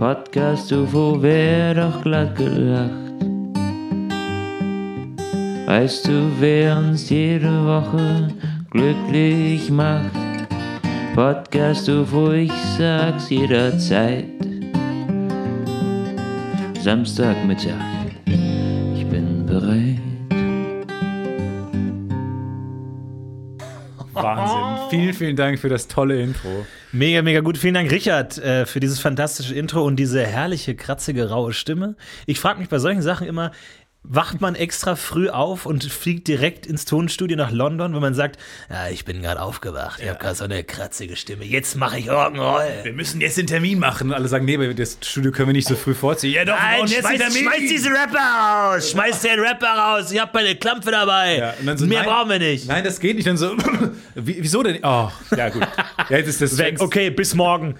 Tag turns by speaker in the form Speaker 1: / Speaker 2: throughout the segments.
Speaker 1: Podcast UFO wär doch glatt gelacht. Weißt du, wer uns jede Woche glücklich macht? Podcast UFO, ich sag's jederzeit. Samstagmittag,
Speaker 2: Vielen, vielen Dank für das tolle Intro.
Speaker 3: Mega, mega gut. Vielen Dank, Richard, äh, für dieses fantastische Intro und diese herrliche, kratzige, raue Stimme. Ich frage mich bei solchen Sachen immer, wacht man extra früh auf und fliegt direkt ins Tonstudio nach London, wenn man sagt, ja, ich bin gerade aufgewacht, ich habe gerade so eine kratzige Stimme, jetzt mache ich Rock'n'Roll.
Speaker 2: Wir müssen jetzt den Termin machen. Und alle sagen, nee, das Studio können wir nicht so früh vorziehen. Ja, doch,
Speaker 3: Nein,
Speaker 2: jetzt
Speaker 3: schmeiß,
Speaker 2: Termin.
Speaker 3: schmeiß diese Rapper raus! Schmeiß den Rapper raus! Ich hab meine Klampfe dabei!
Speaker 2: Ja, und dann so,
Speaker 3: Mehr
Speaker 2: nein,
Speaker 3: brauchen wir nicht!
Speaker 2: Nein, das geht nicht. Dann so, wie, wieso denn? Oh, ja gut. Ja, jetzt ist das,
Speaker 3: Weg, okay, bis morgen.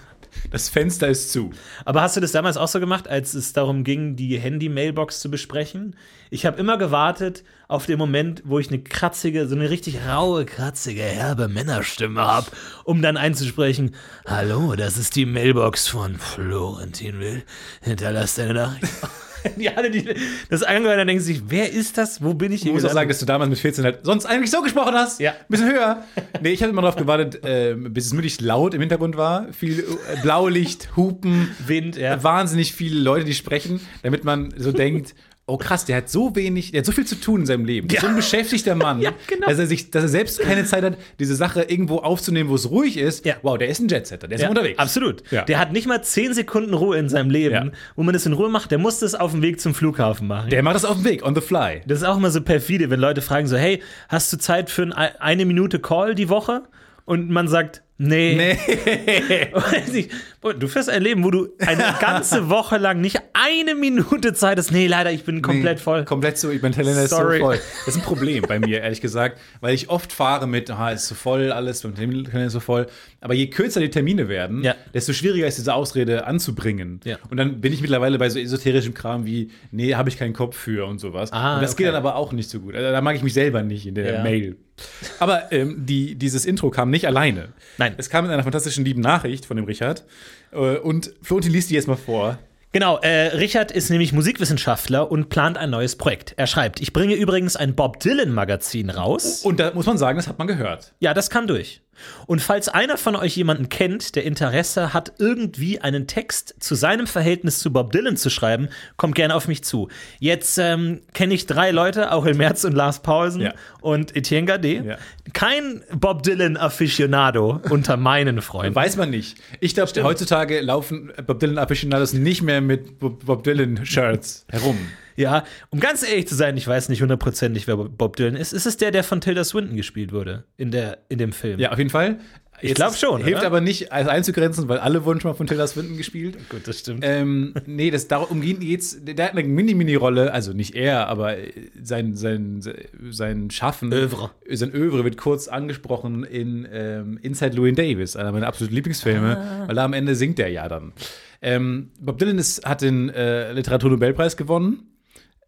Speaker 2: Das Fenster ist zu.
Speaker 3: Aber hast du das damals auch so gemacht, als es darum ging, die Handy-Mailbox zu besprechen? Ich habe immer gewartet auf den Moment, wo ich eine kratzige, so eine richtig raue, kratzige, herbe Männerstimme habe, um dann einzusprechen: Hallo, das ist die Mailbox von Florentin Will. Hinterlass deine Nachricht. Die alle, die das angehört, dann denken sie sich, wer ist das? Wo bin ich
Speaker 2: Ich muss auch sagen, dass du damals mit 14 halt sonst eigentlich so gesprochen hast.
Speaker 3: Ja.
Speaker 2: Ein bisschen höher. Nee, ich habe immer darauf gewartet, äh, bis es möglichst laut im Hintergrund war. Viel äh, Blaulicht, Hupen,
Speaker 3: Wind, ja.
Speaker 2: wahnsinnig viele Leute, die sprechen, damit man so denkt, oh krass, der hat so wenig, der hat so viel zu tun in seinem Leben.
Speaker 3: Ja.
Speaker 2: So ein beschäftigter Mann,
Speaker 3: Ja, genau.
Speaker 2: dass, er sich, dass er selbst keine Zeit hat, diese Sache irgendwo aufzunehmen, wo es ruhig ist.
Speaker 3: Ja.
Speaker 2: Wow, der ist ein Jetsetter, der ist
Speaker 3: Ja,
Speaker 2: unterwegs.
Speaker 3: Absolut.
Speaker 2: Ja.
Speaker 3: Der hat nicht mal 10 Sekunden Ruhe in seinem Leben, wo man das in Ruhe macht. Der muss das auf dem Weg zum Flughafen machen.
Speaker 2: Der macht das auf dem Weg, on the fly.
Speaker 3: Das ist auch immer so perfide, wenn Leute fragen so, hey, hast du Zeit für ein, eine Minute Call die Woche? Und man sagt, nee. Ich. Boah, Du führst ein Leben, wo du eine ganze Woche lang nicht eine Minute Zeit hast. Nee, leider, ich bin komplett
Speaker 2: Nee,
Speaker 3: voll.
Speaker 2: Komplett so, mein Kalender ist
Speaker 3: Sorry.
Speaker 2: so voll. Das ist ein Problem bei mir, ehrlich gesagt, weil ich oft fahre mit, ah, ist so voll alles, mein Terminkalender ist so voll. Aber je kürzer die Termine werden,
Speaker 3: Ja.
Speaker 2: desto schwieriger ist diese Ausrede anzubringen.
Speaker 3: Ja.
Speaker 2: Und dann bin ich mittlerweile bei so esoterischem Kram wie, nee, habe ich keinen Kopf für und sowas.
Speaker 3: Ah,
Speaker 2: und das
Speaker 3: okay.
Speaker 2: geht dann aber auch nicht so gut. Also, da mag ich mich selber nicht in der
Speaker 3: Ja.
Speaker 2: Mail. Aber ähm, die, dieses Intro kam nicht alleine.
Speaker 3: Nein.
Speaker 2: Es kam in einer fantastischen lieben Nachricht von dem Richard. Äh, Und Florentin liest die jetzt mal vor.
Speaker 3: Genau, äh, Richard ist nämlich Musikwissenschaftler und plant ein neues Projekt. Er schreibt, ich bringe übrigens ein Bob Dylan-Magazin raus.
Speaker 2: Und da muss man sagen, das hat man gehört.
Speaker 3: Ja, das kam durch. Und falls einer von euch jemanden kennt, der Interesse hat, irgendwie einen Text zu seinem Verhältnis zu Bob Dylan zu schreiben, kommt gerne auf mich zu. Jetzt ähm, kenne ich drei Leute, Aurel Merz und Lars Paulsen
Speaker 2: Ja.
Speaker 3: und Etienne Gade.
Speaker 2: Ja.
Speaker 3: Kein Bob Dylan-Afficionado unter meinen Freunden.
Speaker 2: Weiß man nicht. Ich glaube, heutzutage laufen Bob Dylan Aficionados nicht mehr mit Bob Bob Dylan Shirts herum.
Speaker 3: Ja, um ganz ehrlich zu sein, ich weiß nicht hundertprozentig, wer Bob Dylan ist. Ist es der, der von Tilda Swinton gespielt wurde in, der, in dem Film?
Speaker 2: Ja, auf jeden Fall.
Speaker 3: Ich glaub
Speaker 2: ist-
Speaker 3: schon,
Speaker 2: Hilft
Speaker 3: oder?
Speaker 2: aber nicht, als einzugrenzen, weil alle wurden schon mal von Tilda Swinton gespielt.
Speaker 3: Gut, das stimmt.
Speaker 2: Ähm, nee, das darum geht geht's. Der hat eine Mini-Mini-Rolle, also nicht er, aber äh, sein, sein, sein Schaffen,
Speaker 3: Övre.
Speaker 2: sein Övre wird kurz angesprochen in ähm, Inside Louis Davis, einer meiner absoluten Lieblingsfilme,
Speaker 3: Ah.
Speaker 2: weil da am Ende singt er ja dann. Ähm, Bob Dylan ist, hat den äh, Literaturnobelpreis gewonnen.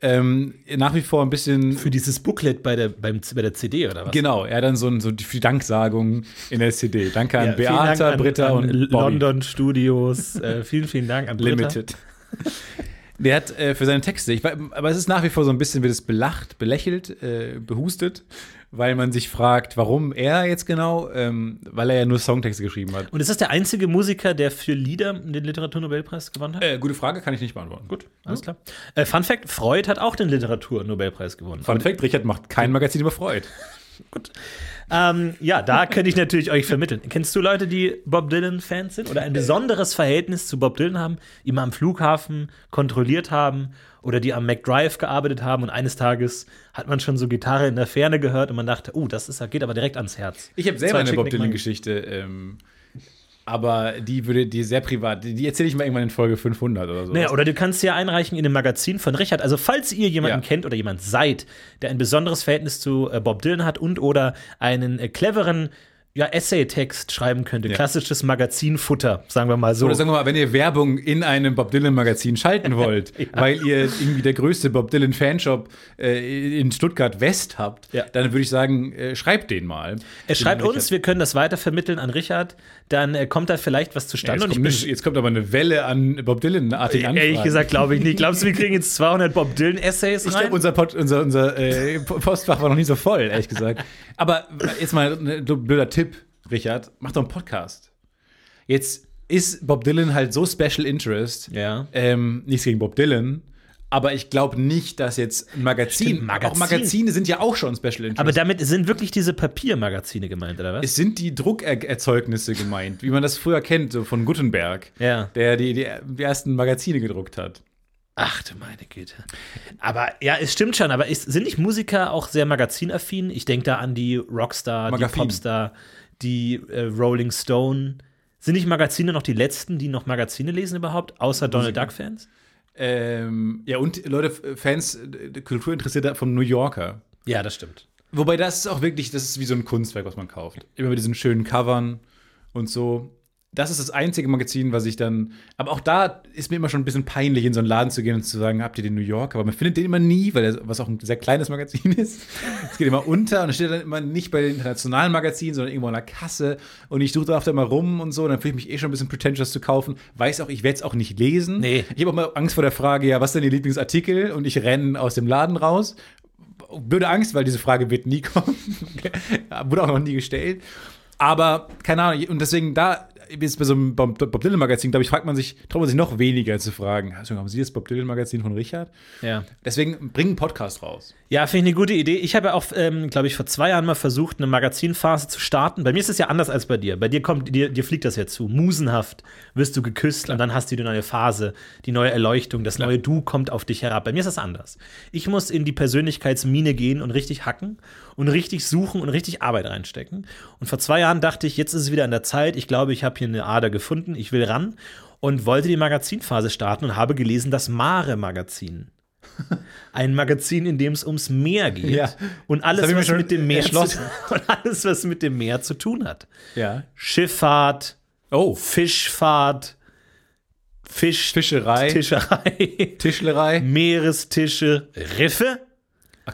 Speaker 2: Ähm, nach wie vor ein bisschen
Speaker 3: Für dieses Booklet bei der, beim, bei der CD oder was?
Speaker 2: Genau, er hat dann so, ein, so die Danksagung in der CD. Danke an
Speaker 3: Ja,
Speaker 2: Beata,
Speaker 3: Dank an,
Speaker 2: Britta
Speaker 3: an
Speaker 2: und Bobby.
Speaker 3: London Studios. äh, vielen, vielen Dank an Britta.
Speaker 2: Limited. Der hat äh, für seine Texte, ich, aber es ist nach wie vor so ein bisschen, wird es belacht, belächelt, äh, behustet, weil man sich fragt, warum er jetzt genau, ähm, weil er ja nur Songtexte geschrieben hat.
Speaker 3: Und ist das der einzige Musiker, der für Lieder den Literaturnobelpreis gewonnen hat?
Speaker 2: Äh, gute Frage, kann ich nicht beantworten.
Speaker 3: Gut, alles klar. Äh, Fun Fact: Freud hat auch den Literaturnobelpreis gewonnen.
Speaker 2: Fun Fact: Richard macht kein Magazin über Freud.
Speaker 3: Ähm, ja, da könnte ich natürlich euch vermitteln. Kennst du Leute, die Bob Dylan-Fans sind oder ein besonderes Verhältnis zu Bob Dylan haben, ihn mal am Flughafen kontrolliert haben oder die am McDrive gearbeitet haben und eines Tages hat man schon so Gitarre in der Ferne gehört und man dachte, oh, das ist, geht aber direkt ans Herz.
Speaker 2: Ich habe selber eine Bob. Dylan-Geschichte, ähm, aber die würde, die sehr privat, die, die erzähle ich mal irgendwann in Folge 500 oder so.
Speaker 3: Naja, oder du kannst sie ja einreichen in dem Magazin von Richard. Also, falls ihr jemanden
Speaker 2: Ja.
Speaker 3: kennt oder jemand seid, der ein besonderes Verhältnis zu äh, Bob Dylan hat und oder einen äh, cleveren ja, Essay-Text schreiben könnte. Klassisches Magazinfutter, sagen wir mal so.
Speaker 2: Oder sagen wir mal, wenn ihr Werbung in einem Bob Dylan Magazin schalten wollt, weil ihr irgendwie der größte Bob Dylan Fanshop äh, in Stuttgart West habt,
Speaker 3: Ja.
Speaker 2: dann würde ich sagen, äh, schreibt den mal.
Speaker 3: er schreibt uns, wir können das weitervermitteln an Richard, dann äh, kommt da vielleicht was
Speaker 2: Ja,
Speaker 3: zustande.
Speaker 2: jetzt,
Speaker 3: und ich
Speaker 2: kommt
Speaker 3: bin,
Speaker 2: nicht, jetzt kommt aber eine Welle an Bob Dylan-artigen Anfragen.
Speaker 3: ehrlich gesagt, glaube ich nicht. Glaubst du, wir kriegen jetzt 200 Bob Dylan-Essays
Speaker 2: Ich
Speaker 3: rein?
Speaker 2: glaube, unser, Pod, unser, unser äh, Postfach war noch nie so voll, ehrlich gesagt. Aber jetzt mal ein blöder Tipp, Richard. Mach doch einen Podcast. Jetzt ist Bob Dylan halt so Special Interest.
Speaker 3: Ja.
Speaker 2: Ähm, nichts gegen Bob Dylan. Aber ich glaube nicht, dass jetzt ein Magazin,
Speaker 3: Stimmt, Magazin.
Speaker 2: auch Magazine sind ja auch schon Special Interest.
Speaker 3: Aber damit sind wirklich diese Papiermagazine gemeint, oder was?
Speaker 2: es sind die Druckerzeugnisse gemeint, wie man das früher kennt, so von Gutenberg,
Speaker 3: Ja.
Speaker 2: der die, die, die ersten Magazine gedruckt hat.
Speaker 3: Ach du meine Güte. Aber ja, es stimmt schon, aber ist, sind nicht Musiker auch sehr magazinaffin? Ich denke da an die Rockstar,
Speaker 2: Magazin.
Speaker 3: die Popstar, die äh, Rolling Stone. Sind nicht Magazine noch die letzten, die noch Magazine lesen überhaupt, außer Donald Duck-Fans?
Speaker 2: Ähm, ja, und Leute, Fans, äh, Kulturinteressierte vom New Yorker.
Speaker 3: Ja, das stimmt.
Speaker 2: Wobei das ist auch wirklich, das ist wie so ein Kunstwerk, was man kauft. Immer mit diesen schönen Covern und so. Das ist das einzige Magazin, was ich dann. Aber auch da ist mir immer schon ein bisschen peinlich, in so einen Laden zu gehen und zu sagen, habt ihr den New Yorker? Aber man findet den immer nie, weil er, was auch ein sehr kleines Magazin ist. Es geht immer unter und es steht dann immer nicht bei den internationalen Magazinen, sondern irgendwo an der Kasse. Und ich suche da oft immer rum und so. Und dann fühle ich mich eh schon ein bisschen pretentious zu kaufen. Weiß auch, ich werde es auch nicht lesen.
Speaker 3: Nee.
Speaker 2: Ich habe auch mal Angst vor der Frage, ja, was ist denn Ihr Lieblingsartikel? Und ich renne aus dem Laden raus blöde Angst, weil diese Frage wird nie kommen. Wurde auch noch nie gestellt. Aber keine Ahnung, und deswegen da, wie es bei so einem Bob Dylan Magazin, glaube ich, fragt man sich, traut man sich noch weniger zu fragen. Also, haben Sie das Bob Dylan Magazin von Richard?
Speaker 3: Ja.
Speaker 2: Deswegen bring einen Podcast raus.
Speaker 3: Ja, finde ich eine gute Idee. Ich habe ja auch, ähm, glaube ich, vor zwei Jahren mal versucht, eine Magazinphase zu starten. Bei mir ist es ja anders als bei dir. Bei dir kommt, dir, dir fliegt das ja zu. Musenhaft wirst du geküsst und dann hast du die neue Phase, die neue Erleuchtung, das neue Du kommt auf dich herab. Bei mir ist das anders. Ich muss in die Persönlichkeitsmine gehen und richtig hacken und richtig suchen und richtig Arbeit reinstecken. Und vor zwei Jahren dachte ich, jetzt ist es wieder an der Zeit. Ich glaube, ich habe hier eine Ader gefunden. Ich will ran und wollte die Magazinphase starten und habe gelesen das Mare-Magazin. Ein Magazin, in dem es ums Meer geht.
Speaker 2: Ja.
Speaker 3: Und alles, was mit dem Meer zu, und alles, was mit dem Meer zu tun hat.
Speaker 2: Ja.
Speaker 3: Schifffahrt,
Speaker 2: Oh,
Speaker 3: Fischfahrt, Fisch,
Speaker 2: Fischerei,
Speaker 3: Tischerei,
Speaker 2: Tischlerei,
Speaker 3: Meerestische, Riffe.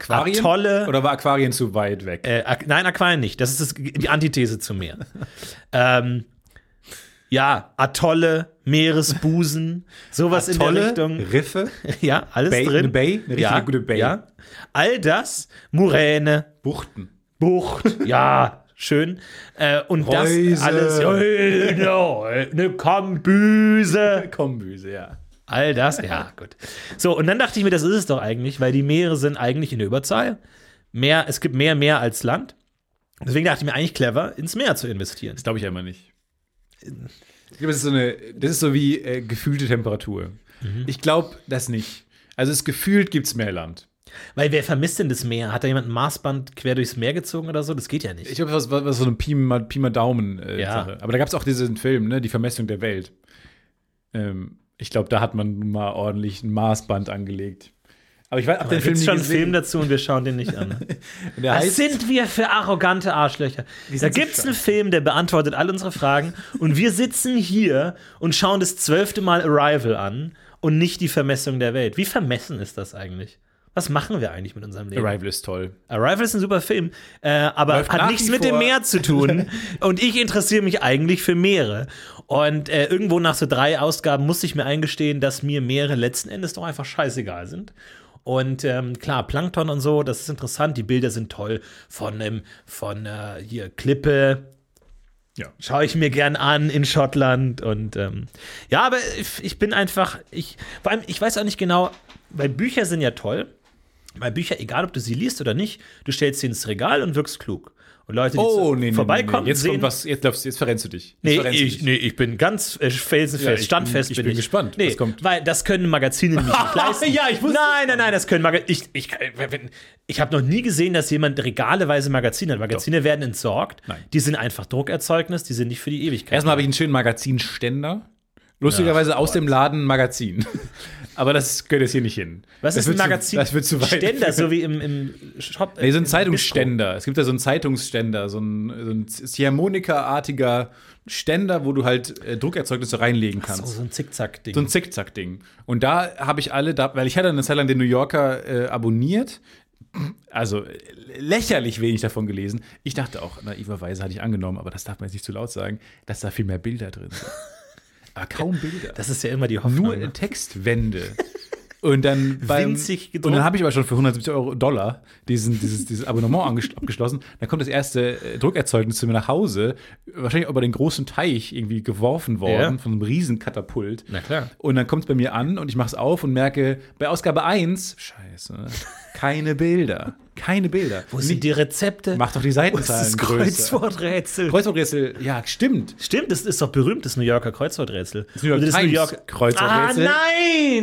Speaker 2: Aquarien?
Speaker 3: Atolle.
Speaker 2: Oder war Aquarien zu weit weg?
Speaker 3: Äh, nein, Aquarien nicht. Das ist das, die Antithese zum Meer. ähm, ja, Atolle, Meeresbusen, sowas in der Richtung.
Speaker 2: Riffe,
Speaker 3: Ja, alles
Speaker 2: Bay,
Speaker 3: drin.
Speaker 2: eine Bay, eine richtige
Speaker 3: ja,
Speaker 2: gute Bay.
Speaker 3: Ja. All das, Muräne,
Speaker 2: Buchten.
Speaker 3: Bucht, ja, schön. Äh, und
Speaker 2: Reuse.
Speaker 3: das alles, eine Kombüse.
Speaker 2: Kombüse, ja.
Speaker 3: All das, ja, gut. So, und dann dachte ich mir, das ist es doch eigentlich, weil die Meere sind eigentlich in der Überzahl. Mehr, es gibt mehr Meer als Land. Deswegen dachte ich mir eigentlich clever, ins Meer zu investieren.
Speaker 2: Das glaube ich immer nicht. Ich glaube, das ist so eine, das ist so wie äh, gefühlte Temperatur.
Speaker 3: Mhm.
Speaker 2: Ich glaube das nicht. Also es gefühlt gibt es mehr Land.
Speaker 3: Weil wer vermisst denn das Meer? Hat da jemand ein Maßband quer durchs Meer gezogen oder so? Das geht ja nicht.
Speaker 2: Ich glaube, was, was, was so eine Pi mal, Pi mal Daumen äh,
Speaker 3: Ja.
Speaker 2: Aber da gab es auch diesen Film, ne, die Vermessung der Welt. Ähm, ich glaube, da hat man mal ordentlich ein Maßband angelegt. Aber ich weiß,
Speaker 3: da
Speaker 2: den Film
Speaker 3: schon einen. Film dazu und wir schauen den nicht an. Was sind wir für arrogante Arschlöcher? Da
Speaker 2: so
Speaker 3: gibt's einen Film, der beantwortet all unsere Fragen und wir sitzen hier und schauen das zwölfte Mal Arrival an und nicht die Vermessung der Welt. Wie vermessen ist das eigentlich? Was machen wir eigentlich mit unserem Leben?
Speaker 2: Arrival ist toll.
Speaker 3: Arrival ist ein super Film, äh, aber
Speaker 2: Läuft
Speaker 3: hat nichts mit dem. Meer zu tun. und ich interessiere mich eigentlich für Meere. Und äh, irgendwo nach so drei Ausgaben musste ich mir eingestehen, dass mir Meere letzten Endes doch einfach scheißegal sind. Und ähm, klar, Plankton und so, das ist interessant. Die Bilder sind toll von, ähm, von äh, hier Klippe.
Speaker 2: Ja.
Speaker 3: Schaue ich mir gern an in Schottland. Und ähm, ja, aber ich, ich bin einfach, ich, vor allem, ich weiß auch nicht genau, weil Bücher sind ja toll. Weil Bücher, egal ob du sie liest oder nicht, du stellst sie ins Regal und wirkst klug. Und Leute, die
Speaker 2: Oh, nee, nee,
Speaker 3: vorbeikommen,
Speaker 2: nee. Jetzt
Speaker 3: sehen,
Speaker 2: kommt was, jetzt, darfst- jetzt verrennst du dich. Jetzt
Speaker 3: Nee
Speaker 2: verrennst du
Speaker 3: ich,
Speaker 2: dich.
Speaker 3: nee, ich bin ganz äh, felsenfest,
Speaker 2: Ja, ich bin-
Speaker 3: standfest
Speaker 2: ich
Speaker 3: bin ich.
Speaker 2: gespannt,
Speaker 3: Nee,
Speaker 2: was kommt.
Speaker 3: Weil das können Magazine nicht leisten.
Speaker 2: Ja, ich wusste
Speaker 3: Nein, nein, nein, das können Magazine. Ich, ich, wenn- ich habe noch nie gesehen, dass jemand regaleweise Magazine hat. Magazine werden entsorgt.
Speaker 2: Nein.
Speaker 3: Die sind einfach Druckerzeugnis, die sind nicht für die Ewigkeit.
Speaker 2: Erstmal habe ich einen schönen Magazinständer. Lustigerweise
Speaker 3: Ach,
Speaker 2: aus dem Laden Magazin. Aber das gehört jetzt hier nicht hin.
Speaker 3: Was
Speaker 2: das
Speaker 3: ist ein Magazin?
Speaker 2: Zu, das wird zu weit.
Speaker 3: Ständer, so wie im, im Shop.
Speaker 2: Nee, so ein Zeitungsständer. Es gibt da so einen Zeitungsständer, so ein, so ein Ziehharmonika-artiger Ständer, wo du halt äh, Druckerzeugnisse reinlegen kannst.
Speaker 3: So, so ein Zickzack-Ding.
Speaker 2: So ein Zickzack-Ding. Und da habe ich alle, da, weil ich hatte eine Zeit lang den New Yorker äh, abonniert. Also äh, lächerlich wenig davon gelesen. Ich dachte auch, naiverweise hatte ich angenommen, aber das darf man jetzt nicht zu laut sagen, dass da viel mehr Bilder drin sind. Aber kaum Bilder.
Speaker 3: das ist ja immer die Hoffnung.
Speaker 2: Nur
Speaker 3: ne?
Speaker 2: Textwände. Und dann beim,
Speaker 3: Winzig gedruckt.
Speaker 2: Und dann habe ich aber schon für 170 Euro Dollar diesen, dieses, dieses Abonnement abgeschlossen. Dann kommt das erste äh, Druckerzeugnis zu mir nach Hause, wahrscheinlich über den großen Teich irgendwie geworfen worden,
Speaker 3: Ja.
Speaker 2: von einem riesen Katapult.
Speaker 3: Na klar.
Speaker 2: Und dann kommt es bei mir an und ich mache es auf und merke, bei Ausgabe 1, scheiße, keine Bilder. Keine Bilder.
Speaker 3: Wo sind die Rezepte?
Speaker 2: Mach doch die Seitenzahlen
Speaker 3: das. Kreuzworträtsel?
Speaker 2: Kreuzworträtsel, ja, stimmt.
Speaker 3: Stimmt, das ist doch berühmt, das New Yorker Kreuzworträtsel. Das
Speaker 2: New York
Speaker 3: Oder das
Speaker 2: Times Kreuzworträtsel.
Speaker 3: Ah,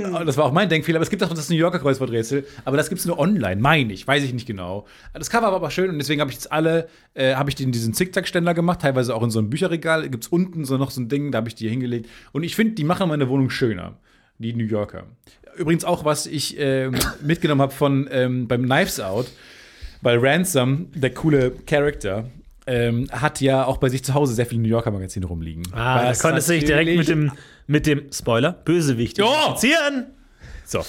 Speaker 3: nein!
Speaker 2: Oh, Das war auch mein Denkfehler, aber es gibt auch das New Yorker Kreuzworträtsel, aber das gibt es nur online, meine ich, weiß ich nicht genau. Das Cover war aber schön und deswegen habe ich jetzt alle, äh, habe ich den diesen Zickzackständer gemacht, teilweise auch in so einem Bücherregal, gibt es unten so noch so ein Ding, da habe ich die hingelegt und ich finde, die machen meine Wohnung schöner, die New Yorker. Übrigens auch, was ich ähm, mitgenommen habe von ähm, beim Knives Out, weil Ransom, der coole Charakter, ähm, hat ja auch bei sich zu Hause sehr viele New Yorker Magazine rumliegen.
Speaker 3: Ah, da konntest du dich direkt mit dem, mit dem Spoiler, Bösewicht identifizieren.
Speaker 2: So.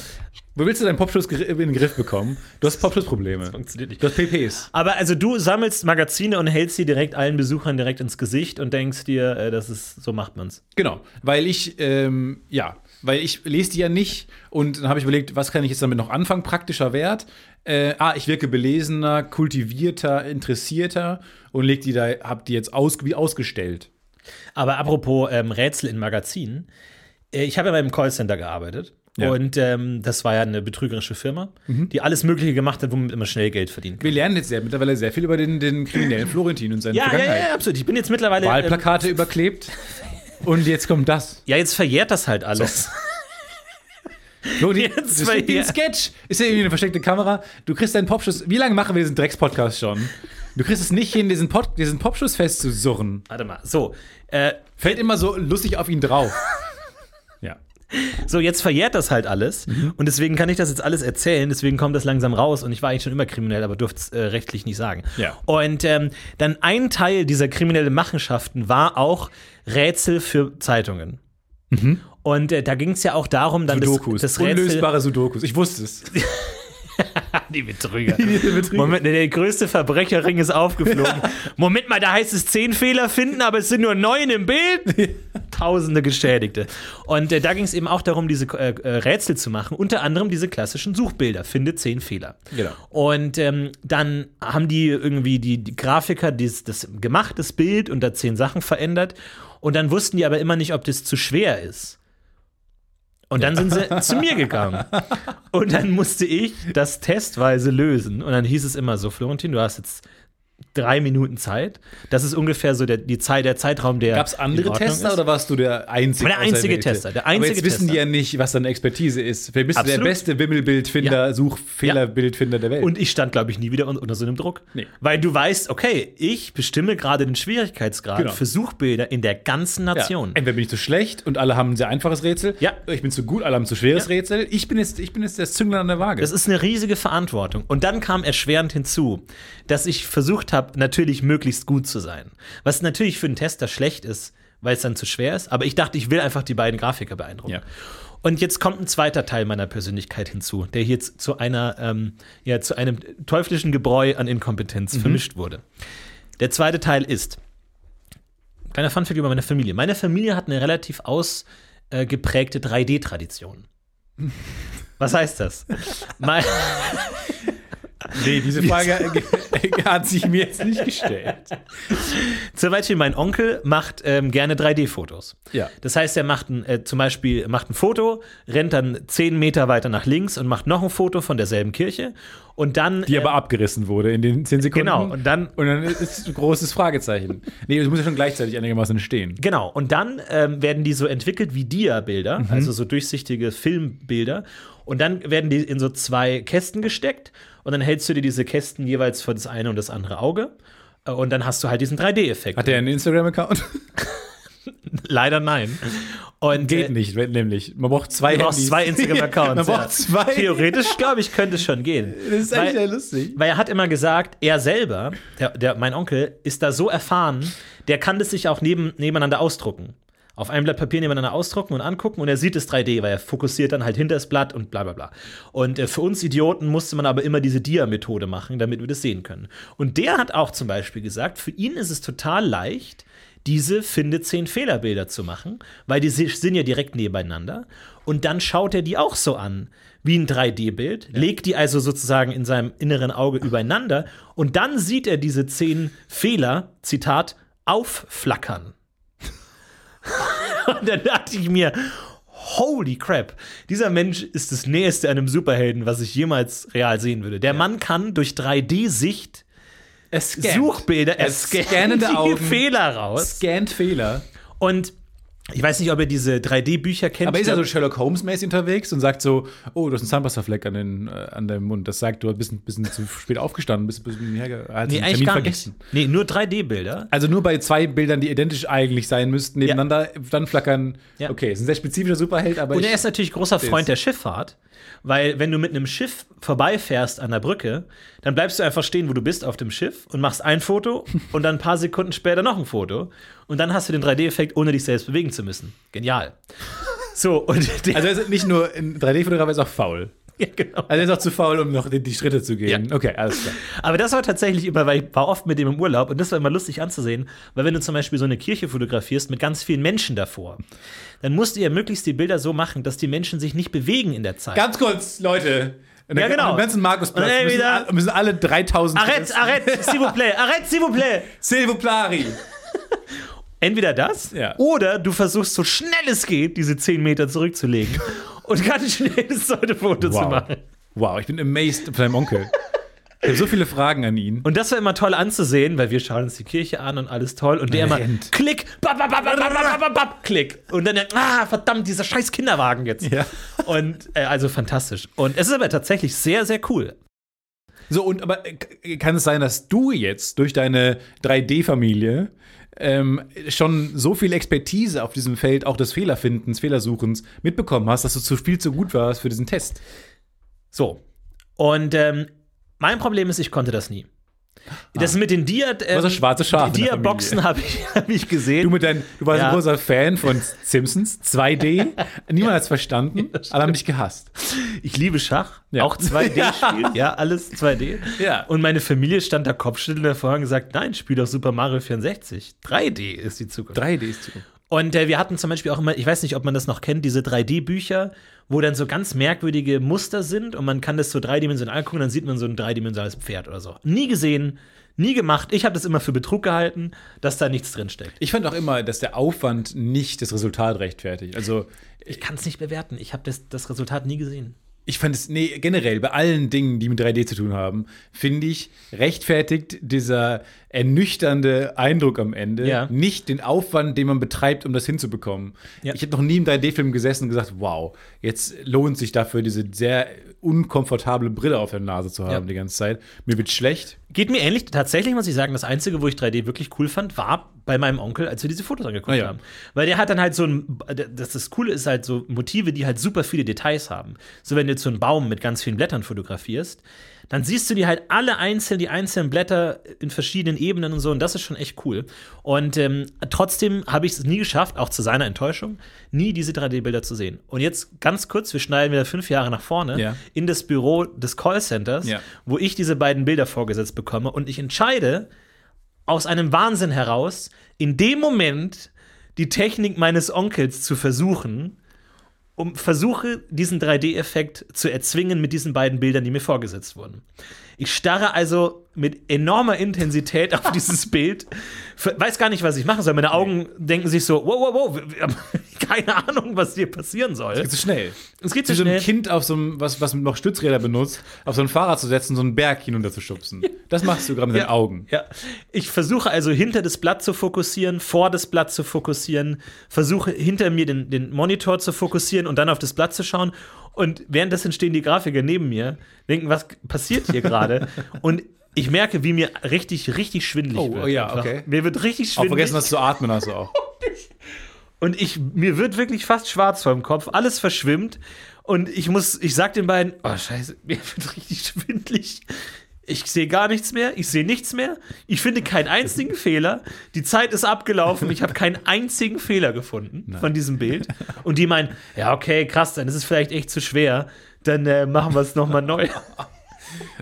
Speaker 2: Wo willst du deinen Popschuss ger- in den Griff bekommen? Du hast Popschussprobleme.
Speaker 3: Funktioniert nicht.
Speaker 2: Du hast PPs.
Speaker 3: Aber also du sammelst Magazine und hältst sie direkt allen Besuchern direkt ins Gesicht und denkst dir, äh, das ist, so macht man's.
Speaker 2: Genau. Weil ich, ähm, ja, weil ich lese die ja nicht und dann habe ich überlegt, was kann ich jetzt damit noch anfangen? Praktischer Wert. Äh, ah, ich wirke belesener, kultivierter, interessierter und leg die da, hab die jetzt aus, wie ausgestellt.
Speaker 3: Aber apropos ähm, Rätsel in Magazinen, äh, ich habe ja beim Callcenter gearbeitet.
Speaker 2: Ja.
Speaker 3: Und ähm, das war ja eine betrügerische Firma, die alles Mögliche gemacht hat, womit man schnell Geld verdienen kann.
Speaker 2: Wir lernen jetzt sehr, mittlerweile sehr viel über den, den kriminellen Florentin und seine
Speaker 3: Ja, ja,
Speaker 2: Vergangenheit.
Speaker 3: ja, absolut. Ich bin jetzt mittlerweile. Ähm,
Speaker 2: Wahlplakate überklebt. Und jetzt kommt das.
Speaker 3: ja, jetzt verjährt das halt alles.
Speaker 2: Flo, die,
Speaker 3: Jetzt
Speaker 2: das ist ein Sketch. Ist ja irgendwie eine versteckte Kamera. Du kriegst deinen Popschuss. Wie lange machen wir diesen Drecks-Podcast schon? Du kriegst es nicht hin, diesen, Pod, diesen Popschuss festzusurren.
Speaker 3: Warte mal. So, äh,
Speaker 2: Fällt immer so lustig auf ihn drauf.
Speaker 3: So, jetzt verjährt das halt alles.
Speaker 2: Mhm.
Speaker 3: Und deswegen kann ich das jetzt alles erzählen. Deswegen kommt das langsam raus. Und ich war eigentlich schon immer kriminell, aber durfte es äh, rechtlich nicht sagen.
Speaker 2: Ja.
Speaker 3: Und ähm, dann ein Teil dieser kriminellen Machenschaften war auch Rätsel für Zeitungen. Und äh, da ging es ja auch darum, dann das,
Speaker 2: Mhm. Sudokus.
Speaker 3: das Rätsel.
Speaker 2: Unlösbare Sudokus. Ich wusste es.
Speaker 3: Die Betrüger.
Speaker 2: Betrüger.
Speaker 3: Moment, der größte Verbrecherring ist aufgeflogen. Moment mal, da heißt es zehn Fehler finden, aber es sind nur neun im Bild. Tausende Geschädigte. Und äh, da ging es eben auch darum, diese äh, äh, Rätsel zu machen. Unter anderem diese klassischen Suchbilder. Finde zehn Fehler.
Speaker 2: Genau.
Speaker 3: Und ähm, dann haben die irgendwie die, die Grafiker dies, das gemacht, das Bild, und da zehn Sachen verändert. Und dann wussten die aber immer nicht, ob das zu schwer ist. Und dann sind sie zu mir gegangen. Und dann musste ich das testweise lösen. Und dann hieß es immer so, Florentin, du hast jetzt drei Minuten Zeit. Das ist ungefähr so der, die Zeit, der Zeitraum, der.
Speaker 2: Gab es andere Tester
Speaker 3: ist.
Speaker 2: oder warst du der einzige?
Speaker 3: Der einzige? Tester, der
Speaker 2: Aber
Speaker 3: einzige
Speaker 2: jetzt wissen die
Speaker 3: Tester.
Speaker 2: ja nicht, was deine Expertise ist. Vielleicht bist du der
Speaker 3: Absolut.
Speaker 2: beste Wimmelbildfinder,
Speaker 3: Ja.
Speaker 2: Suchfehlerbildfinder der Welt.
Speaker 3: Und ich stand, glaube ich, nie wieder un- unter so einem Druck.
Speaker 2: Nee.
Speaker 3: Weil du weißt, okay, ich bestimme gerade den Schwierigkeitsgrad
Speaker 2: Genau.
Speaker 3: für Suchbilder in der ganzen Nation.
Speaker 2: Ja. Entweder bin ich zu schlecht und alle haben ein sehr einfaches Rätsel.
Speaker 3: Ja.
Speaker 2: Ich bin zu gut, alle haben ein zu schweres
Speaker 3: Ja.
Speaker 2: Rätsel. Ich bin, jetzt, ich bin jetzt das Zünglein an der Waage.
Speaker 3: Das ist eine riesige Verantwortung. Und dann kam erschwerend hinzu, dass ich versucht habe, natürlich möglichst gut zu sein. Was natürlich für einen Tester schlecht ist, weil es dann zu schwer ist. Aber ich dachte, ich will einfach die beiden Grafiker beeindrucken.
Speaker 2: Ja.
Speaker 3: Und jetzt kommt ein zweiter Teil meiner Persönlichkeit hinzu, der hier zu- einer, ähm, ja, zu einem teuflischen Gebräu an Inkompetenz vermischt wurde. Der zweite Teil ist, kleiner Funfact über meine Familie. Meine Familie hat eine relativ ausgeprägte 3D-Tradition. Was heißt das? Mein,
Speaker 2: nee, diese Frage hat sich mir jetzt nicht gestellt.
Speaker 3: zum Beispiel mein Onkel macht ähm, gerne 3D-Fotos.
Speaker 2: Ja.
Speaker 3: Das heißt, er macht ein, äh, zum Beispiel macht ein Foto, rennt dann 10 Meter weiter nach links und macht noch ein Foto von derselben Kirche und dann
Speaker 2: Die aber abgerissen wurde in den 10 Sekunden.
Speaker 3: Genau, und dann-
Speaker 2: Und dann ist ein großes Fragezeichen. Nee, das muss ja schon gleichzeitig einigermaßen stehen.
Speaker 3: Genau, und dann ähm, werden die so entwickelt wie Dia-Bilder,
Speaker 2: Mhm.
Speaker 3: also so durchsichtige Filmbilder. Und dann werden die in so zwei Kästen gesteckt und dann hältst du dir diese Kästen jeweils vor das eine und das andere Auge. Äh, Und dann hast du halt diesen 3D-Effekt.
Speaker 2: Hat der einen Instagram-Account?
Speaker 3: Leider nein. Und,
Speaker 2: Geht
Speaker 3: äh,
Speaker 2: nicht, nämlich. Man braucht zwei
Speaker 3: brauchst
Speaker 2: Handys.
Speaker 3: zwei Instagram-Accounts.
Speaker 2: Man braucht zwei.
Speaker 3: Theoretisch, glaube ich, könnte es schon gehen.
Speaker 2: Das ist eigentlich
Speaker 3: Weil-
Speaker 2: sehr lustig.
Speaker 3: Weil er hat immer gesagt, er selber, der, der, mein Onkel, ist da so erfahren, der kann das sich auch neben, nebeneinander ausdrucken. Auf einem Blatt Papier nebeneinander ausdrucken und angucken und er sieht es 3D, weil er fokussiert dann halt hinter das Blatt und bla bla bla. Und äh, für uns Idioten musste man aber immer diese Dia-Methode machen, damit wir das sehen können. Und der hat auch zum Beispiel gesagt, für ihn ist es total leicht, diese finde zehn Fehlerbilder zu machen, weil die si- sind ja direkt nebeneinander. Und dann schaut er die auch so an, wie ein 3D-Bild, legt die also sozusagen in seinem inneren Auge übereinander und dann sieht er diese zehn Fehler, Zitat, aufflackern. und dann dachte ich mir, holy crap, dieser Mensch ist das Nächste an einem Superhelden, was ich jemals real sehen würde. Der Mann kann durch 3D-Sicht
Speaker 2: Er scannt.
Speaker 3: Suchbilder, er
Speaker 2: Er
Speaker 3: scannt die
Speaker 2: Augen.
Speaker 3: Fehler raus.
Speaker 2: Scannt Fehler.
Speaker 3: Und ich weiß nicht, ob ihr diese 3D-Bücher kennt.
Speaker 2: Aber ist er so Sherlock Holmes-mäßig unterwegs und sagt so, oh, du hast einen Zahnpastafleck an, den, äh, an deinem Mund. Das sagt, du bist ein bisschen zu spät aufgestanden, bist ein bisschen herge hast
Speaker 3: Nee,
Speaker 2: Termin
Speaker 3: gar
Speaker 2: vergessen.
Speaker 3: nicht. Nee, nur 3D-Bilder.
Speaker 2: Also nur bei zwei Bildern, die identisch eigentlich sein müssten, nebeneinander, dann flackern.
Speaker 3: Ja.
Speaker 2: Okay, ist ein sehr spezifischer Superheld, aber
Speaker 3: Und er ist natürlich großer Freund der Schifffahrt, weil wenn du mit einem Schiff vorbeifährst an der Brücke, dann bleibst du einfach stehen, wo du bist auf dem Schiff und machst ein Foto und dann ein paar Sekunden später noch ein Foto und dann hast du den 3D-Effekt, ohne dich selbst bewegen zu müssen. Genial. So, und
Speaker 2: also er ist nicht nur ein 3D-Fotograf, er ist auch faul.
Speaker 3: ja, genau.
Speaker 2: Also er ist auch zu faul, um noch die, die Schritte zu gehen. Okay, alles klar.
Speaker 3: Aber das war tatsächlich immer, weil ich war oft mit dem im Urlaub und das war immer lustig anzusehen, weil wenn du zum Beispiel so eine Kirche fotografierst mit ganz vielen Menschen davor, dann musst du ja möglichst die Bilder so machen, dass die Menschen sich nicht bewegen in der Zeit.
Speaker 2: Ganz kurz, Leute. Und
Speaker 3: Ja, genau.
Speaker 2: Am ganzen Markusplatz
Speaker 3: Und ey,
Speaker 2: müssen, alle- müssen alle 3000
Speaker 3: Arrête, arrête, s'il vous plaît, arrête, s'il vous plaît.
Speaker 2: Silvo Plari.
Speaker 3: Entweder das
Speaker 2: Ja.
Speaker 3: oder du versuchst so schnell es geht, diese 10 Meter zurückzulegen und ganz schnell das zweite Foto
Speaker 2: wow.
Speaker 3: zu machen.
Speaker 2: Wow, ich bin amazed von deinem Onkel. Ich habe so viele Fragen an ihn.
Speaker 3: Und das war immer toll anzusehen, weil wir schauen uns die Kirche an und alles toll. Und der immer klick, bap, bap, bap, bap, bap, bap, bap, klick. Und dann, ah, verdammt, dieser scheiß Kinderwagen jetzt.
Speaker 2: Ja.
Speaker 3: Und äh, also fantastisch. Und es ist aber tatsächlich sehr, sehr cool.
Speaker 2: So, und aber äh, kann es sein, dass du jetzt durch deine 3D-Familie ähm, schon so viel Expertise auf diesem Feld auch des Fehlerfindens, Fehlersuchens mitbekommen hast, dass du zu viel zu gut warst für diesen Test?
Speaker 3: So. Und ähm, mein Problem ist, ich konnte das nie. Das mit den Dia, ähm,
Speaker 2: das schwarze Schaf
Speaker 3: die
Speaker 2: in der
Speaker 3: Dia-Boxen habe ich, hab ich gesehen.
Speaker 2: Du, mit dein, du warst
Speaker 3: Ja.
Speaker 2: ein großer Fan von Simpsons, 2D. Niemand hat es verstanden, alle haben dich gehasst.
Speaker 3: Ich liebe Schach,
Speaker 2: Ja.
Speaker 3: auch 2D-Spiel, ja, alles 2D.
Speaker 2: Ja.
Speaker 3: Und meine Familie stand da kopfschüttelnd davor und gesagt, nein, spiel doch Super Mario 64. 3D ist die Zukunft.
Speaker 2: 3D ist zu.
Speaker 3: Und äh, wir hatten zum Beispiel auch immer, ich weiß nicht, ob man das noch kennt, diese 3D-Bücher, wo dann so ganz merkwürdige Muster sind und man kann das so dreidimensional angucken, dann sieht man so ein dreidimensionales Pferd oder so. Nie gesehen, nie gemacht. Ich habe das immer für Betrug gehalten, dass da nichts drinsteckt.
Speaker 2: Ich fand auch immer, dass der Aufwand nicht das Resultat rechtfertigt. Also
Speaker 3: Ich kann es nicht bewerten. Ich habe das, das Resultat nie gesehen.
Speaker 2: Ich fand es, nee, generell bei allen Dingen, die mit 3D zu tun haben, finde ich, rechtfertigt dieser ernüchternde Eindruck am Ende
Speaker 3: Ja.
Speaker 2: nicht den Aufwand, den man betreibt, um das hinzubekommen.
Speaker 3: Ja.
Speaker 2: Ich habe noch nie im 3D-Film gesessen und gesagt, wow, jetzt lohnt sich dafür, diese sehr unkomfortable Brille auf der Nase zu haben
Speaker 3: Ja.
Speaker 2: die ganze Zeit. Mir wird schlecht.
Speaker 3: Geht mir ähnlich. Tatsächlich muss ich sagen, das Einzige, wo ich 3D wirklich cool fand, war bei meinem Onkel, als wir diese Fotos angeguckt
Speaker 2: Ah, ja.
Speaker 3: haben. Weil der hat dann halt so ein, das, das Coole ist halt so Motive, die halt super viele Details haben. So, wenn du jetzt so einen Baum mit ganz vielen Blättern fotografierst, dann siehst du die halt alle einzeln, die einzelnen Blätter in verschiedenen Ebenen und so, und das ist schon echt cool. Und ähm, trotzdem habe ich es nie geschafft, auch zu seiner Enttäuschung, nie diese 3D-Bilder zu sehen. Und jetzt ganz kurz, wir schneiden wieder fünf Jahre nach vorne
Speaker 2: Ja.
Speaker 3: in das Büro des Callcenters,
Speaker 2: Ja.
Speaker 3: wo ich diese beiden Bilder vorgesetzt bekomme und ich entscheide aus einem Wahnsinn heraus, in dem Moment die Technik meines Onkels zu versuchen, um versuche diesen 3D-Effekt zu erzwingen mit diesen beiden Bildern, die mir vorgesetzt wurden. Ich starre also mit enormer Intensität auf dieses Bild, weiß gar nicht, was ich machen soll. Meine Augen denken sich so, wow, wow, wow, keine Ahnung, was hier passieren soll.
Speaker 2: Geht so schnell.
Speaker 3: Es geht
Speaker 2: Wie
Speaker 3: so
Speaker 2: so ein
Speaker 3: schnell.
Speaker 2: Kind auf so einem, was, was noch Stützräder benutzt, auf so ein Fahrrad zu setzen, so einen Berg hinunterzuschubsen. Das machst du gerade mit deinen Augen.
Speaker 3: Ja, ich versuche also hinter das Blatt zu fokussieren, vor das Blatt zu fokussieren, versuche hinter mir den, den Monitor zu fokussieren und dann auf das Blatt zu schauen. Und währenddessen stehen die Grafiker neben mir, denken, was passiert hier gerade? Und ich merke, wie mir richtig, richtig schwindelig
Speaker 2: Oh,
Speaker 3: wird.
Speaker 2: oh ja, okay.
Speaker 3: Mir wird richtig
Speaker 2: Auch
Speaker 3: schwindelig.
Speaker 2: vergessen, was zu atmen hast du auch.
Speaker 3: Und ich, mir wird wirklich fast schwarz vor dem Kopf, alles verschwimmt. Und ich muss, ich sag den beiden, oh scheiße, mir wird richtig schwindlig. Ich sehe gar nichts mehr, ich sehe nichts mehr. Ich finde keinen einzigen Fehler. Die Zeit ist abgelaufen, ich habe keinen einzigen Fehler gefunden von diesem Bild. Und die meinen, ja, okay, krass, dann ist es vielleicht echt zu schwer. Dann äh, machen wir es nochmal neu.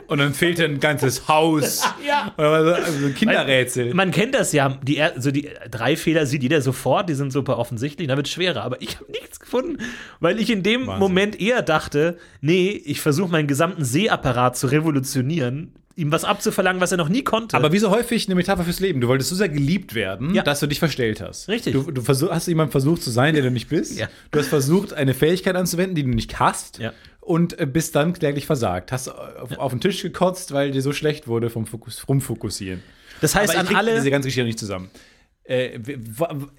Speaker 2: Und dann fehlt ein ganzes Haus.
Speaker 3: Ja.
Speaker 2: Oder so, also ein Kinderrätsel.
Speaker 3: Man kennt das ja. Die, also die drei Fehler sieht jeder sofort, die sind super offensichtlich, dann wird es schwerer. Aber ich habe nichts gefunden, weil ich in dem
Speaker 2: Wahnsinn.
Speaker 3: Moment eher dachte, nee, ich versuche meinen gesamten Sehapparat zu revolutionieren, ihm was abzuverlangen, was er noch nie konnte.
Speaker 2: Aber wie so häufig eine Metapher fürs Leben. Du wolltest so sehr geliebt werden,
Speaker 3: Ja.
Speaker 2: dass du dich verstellt hast.
Speaker 3: Richtig.
Speaker 2: Du, du versuch, hast jemand versucht zu sein, der du nicht bist.
Speaker 3: Ja.
Speaker 2: Du hast versucht, eine Fähigkeit anzuwenden, die du nicht hast.
Speaker 3: Ja.
Speaker 2: Und äh, bist dann kläglich versagt. Hast auf, auf den Tisch gekotzt, weil dir so schlecht wurde vom Fokus, Rumfokussieren.
Speaker 3: das heißt, an alle.
Speaker 2: diese ganze Geschichte nicht zusammen. Äh,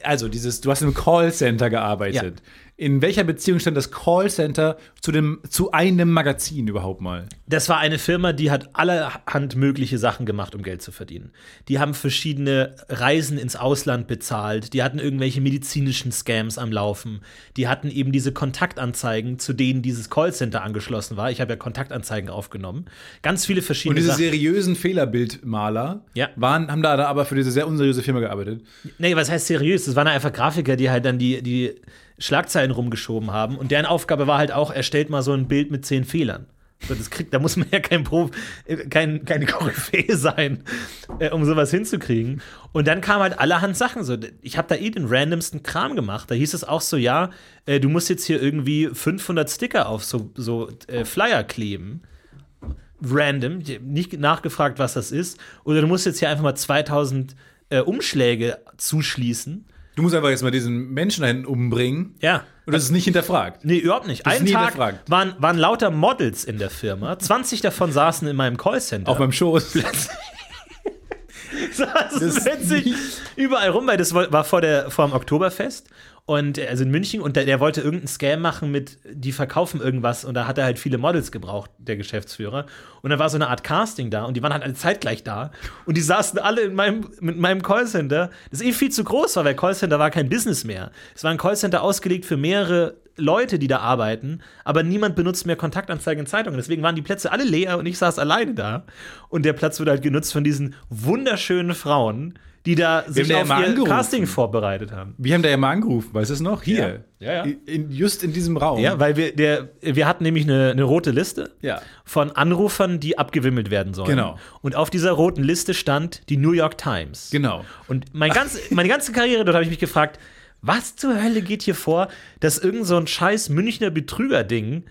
Speaker 2: also, dieses, du hast im Callcenter gearbeitet. In welcher Beziehung stand das Callcenter zu, dem, zu einem Magazin überhaupt mal?
Speaker 3: Das war eine Firma, die hat allerhand mögliche Sachen gemacht, um Geld zu verdienen. Die haben verschiedene Reisen ins Ausland bezahlt, die hatten irgendwelche medizinischen Scams am Laufen, die hatten eben diese Kontaktanzeigen, zu denen dieses Callcenter angeschlossen war. Ich habe ja Kontaktanzeigen aufgenommen. Ganz viele
Speaker 2: Und
Speaker 3: verschiedene
Speaker 2: diese
Speaker 3: Sachen.
Speaker 2: seriösen Fehlerbildmaler
Speaker 3: Ja.
Speaker 2: waren, haben da, da aber für diese sehr unseriöse Firma gearbeitet.
Speaker 3: Nee, was heißt seriös? Das waren einfach Grafiker, die halt dann die, die Schlagzeilen rumgeschoben haben. Und deren Aufgabe war halt auch, erstellt mal so ein Bild mit zehn Fehlern. Das kriegt, da muss man ja kein Prof, kein, keine Koryphäe sein, äh, um sowas hinzukriegen. Und dann kamen halt allerhand Sachen. So, ich habe da eh den randomsten Kram gemacht. Da hieß es auch so, ja, äh, du musst jetzt hier irgendwie 500 Sticker auf so, so äh, Flyer kleben random, nicht nachgefragt, was das ist. Oder du musst jetzt hier einfach mal 2000 äh, Umschläge zuschließen.
Speaker 2: Du musst einfach jetzt mal diesen Menschen da hinten umbringen.
Speaker 3: Ja.
Speaker 2: Und das ist nicht hinterfragt.
Speaker 3: Nee, überhaupt nicht.
Speaker 2: Das ist
Speaker 3: Einen Tag
Speaker 2: hinterfragt.
Speaker 3: waren, waren lauter Models in der Firma. 20 davon saßen in meinem Callcenter.
Speaker 2: Auf meinem Schoß.
Speaker 3: Das- witzig. Überall rum, weil das war vor, der, vor dem Oktoberfest. Und also in München und der, der wollte irgendeinen Scam machen mit, die verkaufen irgendwas und da hat er halt viele Models gebraucht, der Geschäftsführer. Und da war so eine Art Casting da und die waren halt alle zeitgleich da. Und die saßen alle in meinem, mit meinem Callcenter, das eh viel zu groß war, weil Callcenter war kein Business mehr. Es war ein Callcenter ausgelegt für mehrere Leute, die da arbeiten, aber niemand benutzt mehr Kontaktanzeigen in Zeitungen. Deswegen waren die Plätze alle leer und ich saß alleine da. Und der Platz wurde halt genutzt von diesen wunderschönen Frauen, die da sich
Speaker 2: ja
Speaker 3: auf
Speaker 2: mal
Speaker 3: ihr
Speaker 2: angerufen.
Speaker 3: Casting vorbereitet haben.
Speaker 2: Wir haben da ja mal angerufen, weißt du es noch? Hier.
Speaker 3: Ja. Ja, ja.
Speaker 2: In, just in diesem Raum.
Speaker 3: Ja, weil wir, der, wir hatten nämlich eine, eine rote Liste
Speaker 2: Ja.
Speaker 3: von Anrufern, die abgewimmelt werden sollen.
Speaker 2: Genau.
Speaker 3: Und auf dieser roten Liste stand die New York Times.
Speaker 2: Genau.
Speaker 3: Und mein ganz, meine ganze Karriere dort habe ich mich gefragt, was zur Hölle geht hier vor, dass irgend so ein scheiß Münchner Betrüger-Ding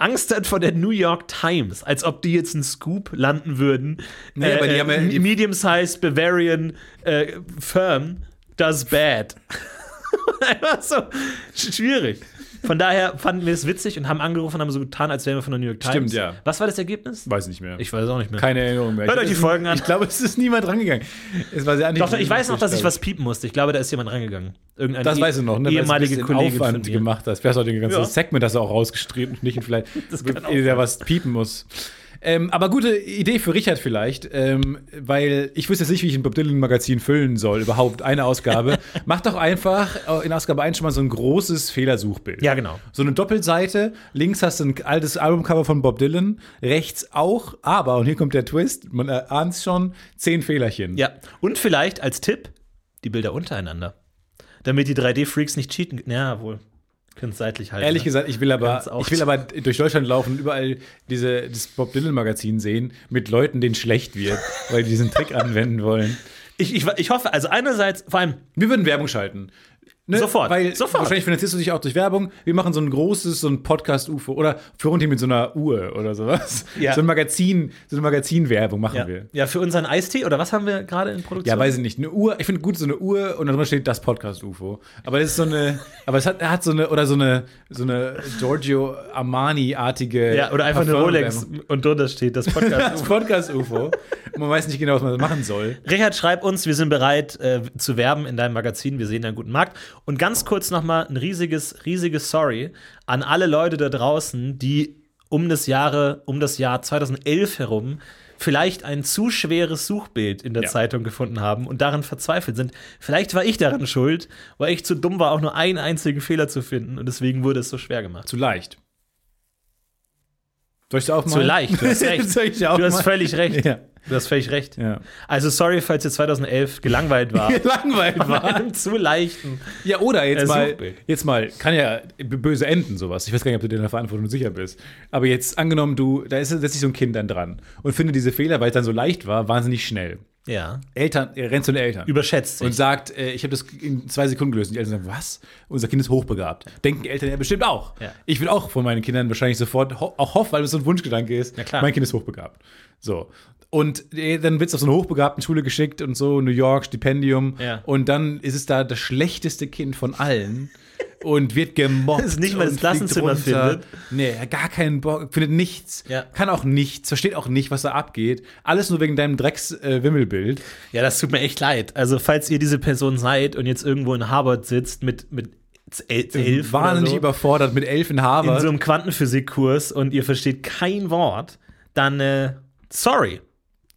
Speaker 3: Angst hat vor der New York Times, als ob die jetzt einen Scoop landen würden.
Speaker 2: Nee, aber die haben ja- die-
Speaker 3: Medium-sized Bavarian äh, Firm does bad. Einfach so sch- schwierig. Von daher fanden wir es witzig und haben angerufen und haben so getan, als wären wir von der New York Times.
Speaker 2: Stimmt, ja.
Speaker 3: Was war das Ergebnis?
Speaker 2: Weiß nicht mehr.
Speaker 3: Ich weiß auch nicht mehr.
Speaker 2: Keine Erinnerung mehr.
Speaker 3: Hört
Speaker 2: Ich-
Speaker 3: euch die Folgen an.
Speaker 2: Ich glaube, es ist niemand rangegangen. Es war sehr
Speaker 3: Doch, ich weiß noch, dass ich was piepen musste. Ich glaube, da ist jemand rangegangen. Irgendeine
Speaker 2: Das
Speaker 3: eh-
Speaker 2: weißt du noch, ne? Weil du
Speaker 3: ehemalige
Speaker 2: bisschen
Speaker 3: Kollegin
Speaker 2: Aufwand
Speaker 3: von mir.
Speaker 2: gemacht hast. Wer hat den ganzen
Speaker 3: Ja.
Speaker 2: Segment das auch rausgestritten und nicht und vielleicht, der was piepen muss. Ähm, aber gute Idee für Richard vielleicht, ähm, weil ich wüsste jetzt nicht, wie ich ein Bob Dylan-Magazin füllen soll, überhaupt eine Ausgabe. Mach doch einfach äh, in Ausgabe 1 schon mal so ein großes Fehlersuchbild.
Speaker 3: Ja, genau.
Speaker 2: So eine Doppelseite, links hast du ein altes Albumcover von Bob Dylan, rechts auch, aber, und hier kommt der Twist, man ahnt schon, zehn Fehlerchen.
Speaker 3: Ja. Und vielleicht als Tipp die Bilder untereinander. Damit die 3D-Freaks nicht cheaten. Ja, wohl. Können es seitlich halten.
Speaker 2: Ehrlich
Speaker 3: ne?
Speaker 2: gesagt, ich will aber, ich will aber durch Deutschland laufen und überall diese, das Bob Dylan Magazin sehen mit Leuten, denen schlecht wird, weil die diesen Trick anwenden wollen.
Speaker 3: Ich, ich, ich hoffe, also einerseits, vor allem,
Speaker 2: Wir würden Werbung schalten. Ne?
Speaker 3: Sofort,
Speaker 2: Weil
Speaker 3: sofort.
Speaker 2: wahrscheinlich finanzierst du dich auch durch Werbung. Wir machen so ein großes, so ein Podcast-UFO oder für uns mit so einer Uhr oder sowas.
Speaker 3: Ja.
Speaker 2: So ein Magazin, so eine Magazinwerbung machen
Speaker 3: ja,
Speaker 2: wir.
Speaker 3: ja, für unseren Eistee, oder was haben wir gerade in Produktion?
Speaker 2: Ja, weiß ich nicht. Eine Uhr, ich finde gut so eine Uhr und darüber steht das Podcast-UFO. Aber das ist so eine, aber es hat, er hat so eine, oder so eine, so eine Giorgio Armani-artige.
Speaker 3: Ja, oder einfach eine. Rolex und drunter steht das Podcast.
Speaker 2: Das Podcast-UFO. Und man weiß nicht genau, was man machen soll.
Speaker 3: Richard, schreib uns, wir sind bereit äh, zu werben in deinem Magazin. Wir sehen einen guten Markt. Und ganz kurz nochmal ein riesiges, riesiges Sorry an alle Leute da draußen, die um das Jahre, um das Jahr 2011 herum vielleicht ein zu schweres Suchbild in der
Speaker 2: Ja.
Speaker 3: Zeitung gefunden haben und daran verzweifelt sind. Vielleicht war ich daran schuld, weil ich zu dumm war, auch nur einen einzigen Fehler zu finden und deswegen wurde es so schwer gemacht.
Speaker 2: Zu leicht. Soll ich da auch mal?
Speaker 3: Zu leicht, du hast recht. Du hast völlig recht.
Speaker 2: Ja.
Speaker 3: Du hast völlig recht.
Speaker 2: ja.
Speaker 3: Also sorry, falls ihr 2011 gelangweilt war. Von
Speaker 2: war.
Speaker 3: einem zu leichten.
Speaker 2: Ja, oder jetzt
Speaker 3: Äh,
Speaker 2: mal, jetzt mal, kann ja böse enden, sowas. Ich weiß gar nicht, ob du dir in der Verantwortung sicher bist. Aber jetzt angenommen, du, da ist setzt sich so ein Kind dann dran und findet diese Fehler, weil es dann so leicht war, wahnsinnig schnell.
Speaker 3: Ja.
Speaker 2: Eltern, er rennt zu den Eltern.
Speaker 3: Überschätzt sich.
Speaker 2: und sagt, äh, ich habe das in zwei Sekunden gelöst. Und die Eltern sagen, was? Unser Kind ist hochbegabt. Denken Eltern ja bestimmt auch.
Speaker 3: Ja.
Speaker 2: Ich will auch von meinen Kindern wahrscheinlich sofort ho auch hoffen, weil es so ein Wunschgedanke ist, mein Kind ist hochbegabt. So. Und äh, dann wird es auf so eine hochbegabten Schule geschickt und so, New York, Stipendium.
Speaker 3: Ja.
Speaker 2: Und dann ist es da das schlechteste Kind von allen und wird gemobbt.
Speaker 3: Das nicht mal das Klassenzimmer findet.
Speaker 2: Nee, gar keinen Bock, findet nichts.
Speaker 3: Ja.
Speaker 2: Kann auch nichts, versteht auch nicht, was da abgeht. Alles nur wegen deinem Drecks-Wimmelbild.
Speaker 3: Ja, das tut mir echt leid. Also, falls ihr diese Person seid und jetzt irgendwo in Harvard sitzt mit, mit el- elf
Speaker 2: wahnsinnig
Speaker 3: so,
Speaker 2: überfordert mit elf in
Speaker 3: in
Speaker 2: Harvard.
Speaker 3: so einem Quantenphysikkurs und ihr versteht kein Wort, dann äh, sorry.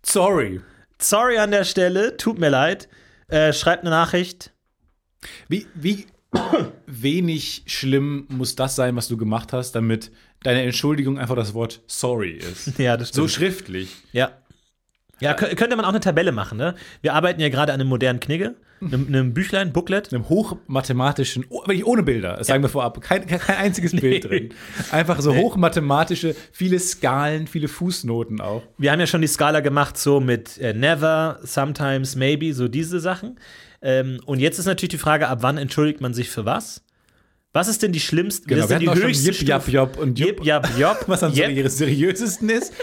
Speaker 2: Sorry.
Speaker 3: Sorry an der Stelle, tut mir leid. Äh, schreibt eine Nachricht.
Speaker 2: Wie, wie wenig schlimm muss das sein, was du gemacht hast, damit deine Entschuldigung einfach das Wort sorry ist?
Speaker 3: Ja, das
Speaker 2: So schriftlich.
Speaker 3: Ja. Ja, kö- könnte man auch eine Tabelle machen, ne? Wir arbeiten ja gerade an einem modernen Knigge, einem, einem Büchlein, Booklet.
Speaker 2: Einem hochmathematischen, oh, wirklich ohne Bilder, das sagen wir vorab, kein, kein einziges Bild drin. Einfach so hochmathematische, viele Skalen, viele Fußnoten auch.
Speaker 3: Wir haben ja schon die Skala gemacht, so mit äh, never, sometimes, maybe, so diese Sachen. Ähm, und jetzt ist natürlich die Frage, ab wann entschuldigt man sich für was? Was ist denn die schlimmste,
Speaker 2: Genau,
Speaker 3: was
Speaker 2: wir
Speaker 3: ist denn
Speaker 2: hatten
Speaker 3: die höchste
Speaker 2: Jip, Jap? Job und Jupp,
Speaker 3: Jip, Jap, Job,
Speaker 2: was dann so
Speaker 3: Jep,
Speaker 2: ihre seriösesten ist.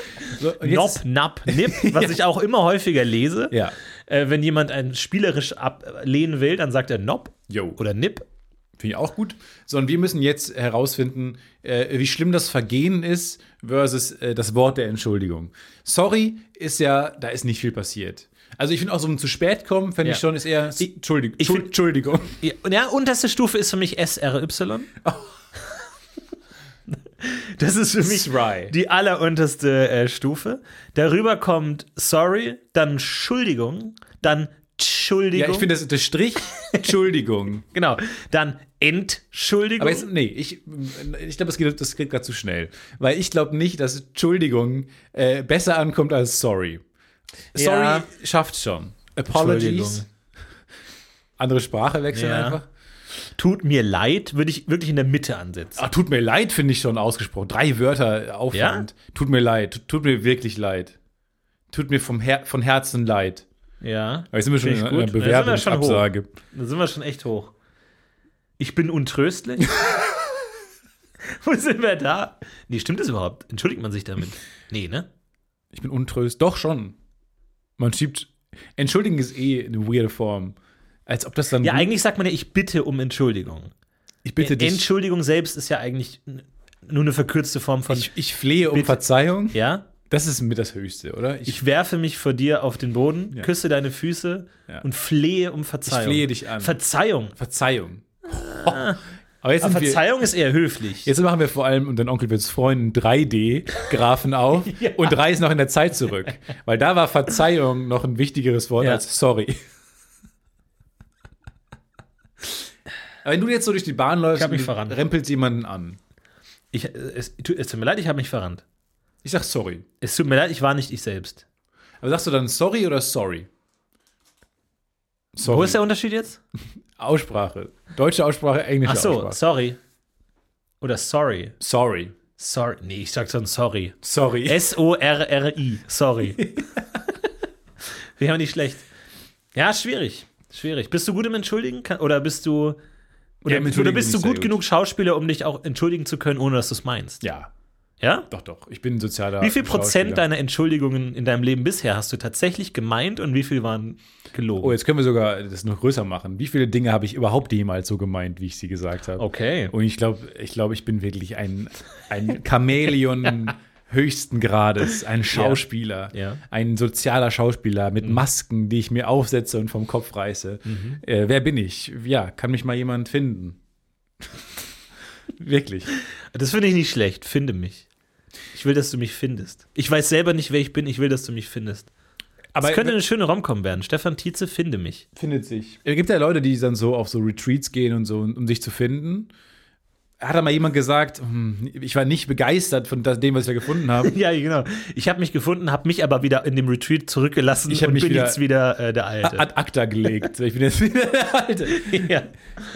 Speaker 2: So, jetzt-
Speaker 3: Napp, Nipp, was ich auch immer häufiger lese.
Speaker 2: Ja.
Speaker 3: Äh, wenn jemand ein spielerisch ablehnen will, dann sagt er Nopp
Speaker 2: Jo.
Speaker 3: oder Nipp.
Speaker 2: Finde ich auch gut. Sondern wir müssen jetzt herausfinden, äh, wie schlimm das Vergehen ist versus äh, das Wort der Entschuldigung. Sorry ist ja, da ist nicht viel passiert. Also ich finde auch so ein zu spät kommen, fände
Speaker 3: Ja.
Speaker 2: ich schon, ist eher Entschuldigung. Entschuldigung.
Speaker 3: Ja, unterste Stufe ist für mich SRY. Das ist für mich
Speaker 2: Sry.
Speaker 3: die allerunterste äh, Stufe. Darüber kommt Sorry, dann Entschuldigung, dann Entschuldigung.
Speaker 2: Ja, ich finde das der Strich. Entschuldigung.
Speaker 3: genau, dann Entschuldigung.
Speaker 2: Aber jetzt, nee, ich, ich glaube, das geht, das geht gerade zu schnell. Weil ich glaube nicht, dass Entschuldigung äh, besser ankommt als sorry. Sorry
Speaker 3: Ja.
Speaker 2: schafft schon. Apologies. Andere Sprache wechseln
Speaker 3: Ja.
Speaker 2: einfach.
Speaker 3: Tut mir leid, würde ich wirklich in der Mitte ansetzen.
Speaker 2: Ah, tut mir leid, finde ich schon ausgesprochen. Drei Wörter Aufwand. Tut mir leid. Tut, mir wirklich leid. Tut mir vom Her von Herzen leid.
Speaker 3: Ja.
Speaker 2: Aber jetzt sind wir schon in einer
Speaker 3: gut. Da sind wir schon hoch.
Speaker 2: Bewerbungsabsage.
Speaker 3: Da sind wir schon echt hoch. Ich bin untröstlich. Wo sind wir da? Nee, stimmt das überhaupt? Entschuldigt man sich damit? Nee, ne?
Speaker 2: Ich bin untröst. Doch schon. Man schiebt. Entschuldigen ist eh eine weirde Form. Als ob das dann.
Speaker 3: Ja, eigentlich sagt man ja, ich bitte um Entschuldigung.
Speaker 2: ich bitte dich.
Speaker 3: Entschuldigung selbst ist ja eigentlich nur eine verkürzte Form von,
Speaker 2: Ich, ich flehe um
Speaker 3: Bitte.
Speaker 2: Verzeihung.
Speaker 3: ja,
Speaker 2: Das ist mit das Höchste, oder?
Speaker 3: ich werfe mich vor dir auf den Boden,
Speaker 2: Ja.
Speaker 3: küsse deine Füße
Speaker 2: Ja.
Speaker 3: und flehe um Verzeihung.
Speaker 2: flehe dich an.
Speaker 3: Verzeihung.
Speaker 2: Verzeihung. Aber jetzt,
Speaker 3: Aber
Speaker 2: sind wir,
Speaker 3: Verzeihung ist eher höflich.
Speaker 2: jetzt machen wir vor allem, und dein Onkel wird's freuen, 3D-Graphen auf
Speaker 3: Ja.
Speaker 2: und reisen noch in der Zeit zurück. Weil da war Verzeihung noch ein wichtigeres Wort
Speaker 3: Ja.
Speaker 2: als sorry. Aber wenn du jetzt so durch die Bahn läufst rempelst jemanden an.
Speaker 3: Ich, es, es tut mir leid, ich habe mich verrannt.
Speaker 2: Ich sag sorry.
Speaker 3: Es tut mir leid, ich war nicht ich selbst.
Speaker 2: Aber sagst du dann sorry oder sorry? Sorry.
Speaker 3: Wo ist der Unterschied jetzt?
Speaker 2: Aussprache. Deutsche Aussprache, englische
Speaker 3: Ach so,
Speaker 2: Aussprache.
Speaker 3: sorry. Oder sorry.
Speaker 2: Sorry.
Speaker 3: Sorry. Nee, ich sag schon sorry.
Speaker 2: Sorry.
Speaker 3: S-O-R-R-I. Sorry. Wir haben nicht schlecht. Ja, schwierig. Schwierig. Bist du gut im Entschuldigen? Oder bist du. Oder,
Speaker 2: Ja,
Speaker 3: oder bist du gut,
Speaker 2: gut.
Speaker 3: genug Schauspieler, um dich auch entschuldigen zu können, ohne dass du es meinst?
Speaker 2: ja,
Speaker 3: Ja?
Speaker 2: doch, doch. Ich bin ein sozialer
Speaker 3: Wie viel Prozent deiner Entschuldigungen in deinem Leben bisher hast du tatsächlich gemeint und wie viel waren gelogen?
Speaker 2: Oh, jetzt können wir sogar das noch größer machen. Wie viele Dinge habe ich überhaupt jemals so gemeint, wie ich sie gesagt habe?
Speaker 3: okay.
Speaker 2: Und ich glaube, ich, glaub, ich bin wirklich ein, ein Chamäleon höchsten Grades, ein Schauspieler,
Speaker 3: Ja.
Speaker 2: ein sozialer Schauspieler mit Masken, die ich mir aufsetze und vom Kopf reiße. Äh, wer bin ich? Ja, kann mich mal jemand finden? wirklich.
Speaker 3: Das finde ich nicht schlecht. Finde mich. Ich will, dass du mich findest. Ich weiß selber nicht, wer ich bin. Ich will, dass du mich findest.
Speaker 2: Aber
Speaker 3: Es könnte eine schöne Romcom werden. Stefan Tietze, finde mich.
Speaker 2: findet sich. Es gibt ja Leute, die dann so auf so Retreats gehen und so, um sich zu finden. Hat da mal jemand gesagt, hm, ich war nicht begeistert von dem, was ich da gefunden habe.
Speaker 3: Ja, genau. Ich habe mich gefunden, habe mich aber wieder in dem Retreat zurückgelassen
Speaker 2: Ich hab
Speaker 3: und
Speaker 2: mich
Speaker 3: bin
Speaker 2: wieder-
Speaker 3: jetzt wieder äh, der Alte.
Speaker 2: Ad acta gelegt. Ich bin jetzt wieder der Alte.
Speaker 3: ja.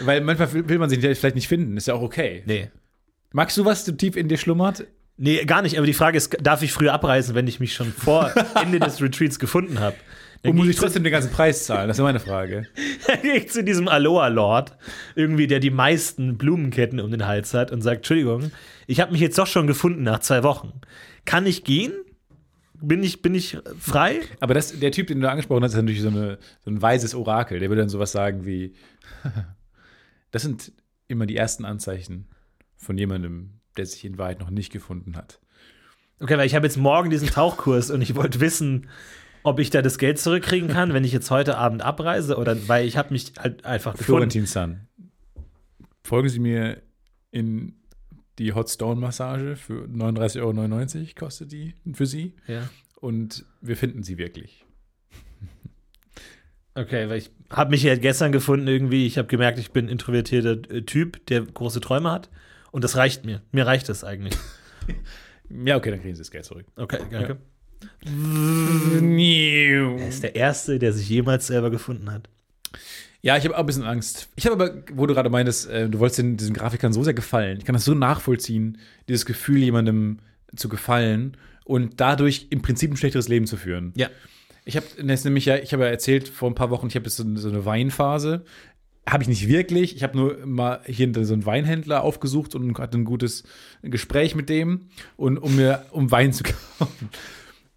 Speaker 2: Weil manchmal will man sich vielleicht nicht finden. Ist ja auch okay.
Speaker 3: Nee.
Speaker 2: Magst du, was so tief in dir schlummert?
Speaker 3: Nee, gar nicht. Aber die Frage ist, darf ich früher abreisen, wenn ich mich schon vor Ende des Retreats gefunden habe?
Speaker 2: Und muss ich trotzdem den ganzen Preis zahlen? Das ist meine Frage.
Speaker 3: Dann gehe ich zu diesem Aloha-Lord, irgendwie, der die meisten Blumenketten um den Hals hat und sagt, Entschuldigung, ich habe mich jetzt doch schon gefunden nach zwei Wochen. Kann ich gehen? Bin ich, bin ich frei?
Speaker 2: Aber das, der Typ, den du angesprochen hast, ist natürlich so, eine, so ein weises Orakel. Der würde dann sowas sagen wie: Das sind immer die ersten Anzeichen von jemandem, der sich in Wahrheit noch nicht gefunden hat.
Speaker 3: Okay, weil ich habe jetzt morgen diesen Tauchkurs und ich wollte wissen, ob ich da das Geld zurückkriegen kann, wenn ich jetzt heute Abend abreise oder weil ich habe mich halt einfach gefunden.
Speaker 2: Florentin Sun. Folgen Sie mir in die Hot Stone Massage für 39,99 Euro kostet die für Sie.
Speaker 3: Ja.
Speaker 2: Und wir finden sie wirklich.
Speaker 3: Okay, weil ich habe mich ja gestern gefunden irgendwie. Ich habe gemerkt, ich bin ein introvertierter Typ, der große Träume hat. Und das reicht mir. Mir reicht das eigentlich.
Speaker 2: Ja, okay, dann kriegen Sie das Geld zurück.
Speaker 3: Okay, danke. Er ist der Erste, der sich jemals selber gefunden hat.
Speaker 2: Ja, ich habe auch ein bisschen Angst. Ich habe aber, wo du gerade meintest, äh, du wolltest den, diesen Grafikern so sehr gefallen. Ich kann das so nachvollziehen, dieses Gefühl, jemandem zu gefallen und dadurch im Prinzip ein schlechteres Leben zu führen.
Speaker 3: Ja.
Speaker 2: Ich habe nämlich ja, ich habe ja erzählt vor ein paar Wochen, ich habe jetzt so, so eine Weinphase. Habe ich nicht wirklich. Ich habe nur mal hier so einen Weinhändler aufgesucht und hatte ein gutes Gespräch mit dem, und, um mir um Wein zu kaufen.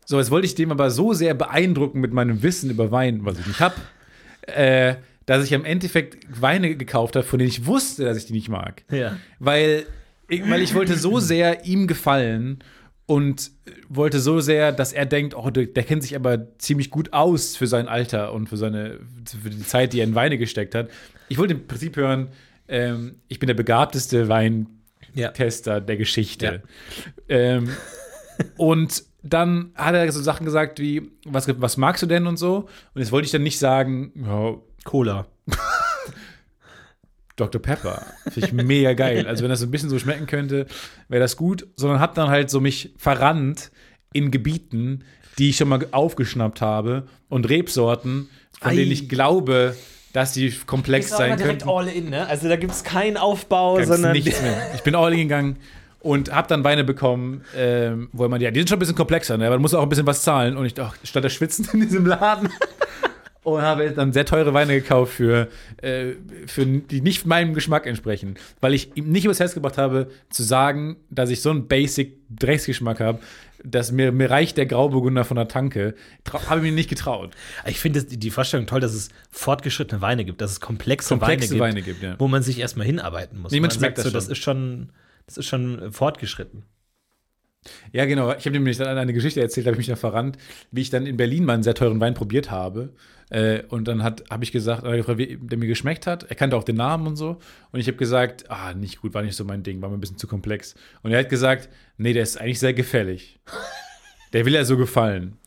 Speaker 2: So, jetzt wollte ich dem aber so sehr beeindrucken mit meinem Wissen über Wein, was ich nicht habe, äh, dass ich am Endeffekt Weine gekauft habe, von denen ich wusste, dass ich die nicht mag.
Speaker 3: Ja.
Speaker 2: Weil weil ich wollte so sehr ihm gefallen und wollte so sehr, dass er denkt, oh, der, der kennt sich aber ziemlich gut aus für sein Alter und für seine für die Zeit, die er in Weine gesteckt hat. Ich wollte im Prinzip hören, ähm, ich bin der begabteste Weintester
Speaker 3: Ja.
Speaker 2: der Geschichte. Ähm, und dann hat er so Sachen gesagt wie, was, was magst du denn und so? Und jetzt wollte ich dann nicht sagen, ja,
Speaker 3: Cola.
Speaker 2: Dr. Pepper. Finde ich mega geil. Also, wenn das so ein bisschen so schmecken könnte, wäre das gut. Sondern hab dann halt so mich verrannt in Gebieten, die ich schon mal aufgeschnappt habe und Rebsorten, von
Speaker 3: Ei.
Speaker 2: denen ich glaube, dass sie komplex sein könnten.
Speaker 3: all in, ne? Also da gibt es keinen Aufbau,
Speaker 2: Ganz
Speaker 3: sondern
Speaker 2: nichts mehr. Ich bin all in gegangen und hab dann Weine bekommen, ähm, wo meinte, ja, die sind schon ein bisschen komplexer, ne? aber du musst auch ein bisschen was zahlen. Und ich dachte, statt der Schwitzen in diesem Laden. Und habe dann sehr teure Weine gekauft für, äh, für die nicht meinem Geschmack entsprechen. Weil ich ihm nicht übers Herz gebracht habe, zu sagen, dass ich so einen basic Drecksgeschmack habe, dass mir, mir reicht der Grauburgunder von der Tanke. Habe ich mir nicht getraut.
Speaker 3: Ich finde das- die Vorstellung toll, dass es fortgeschrittene Weine gibt, dass es komplexe,
Speaker 2: Komplexe
Speaker 3: Weine,
Speaker 2: Weine
Speaker 3: gibt,
Speaker 2: gibt, ja.
Speaker 3: wo man sich erstmal hinarbeiten muss.
Speaker 2: Man schmeckt
Speaker 3: sagt
Speaker 2: das
Speaker 3: so, das
Speaker 2: schon.
Speaker 3: ist schon, das ist schon fortgeschritten.
Speaker 2: Ja, genau. Ich habe nämlich dann eine Geschichte erzählt, habe ich mich da verrannt, wie ich dann in Berlin mal einen sehr teuren Wein probiert habe. Äh, und dann habe ich gesagt, äh, gefragt, wie der mir geschmeckt hat. Er kannte auch den Namen und so. Und ich habe gesagt, ah, nicht gut, war nicht so mein Ding, war mir ein bisschen zu komplex. Und er hat gesagt, nee, der ist eigentlich sehr gefällig. Der will ja so gefallen.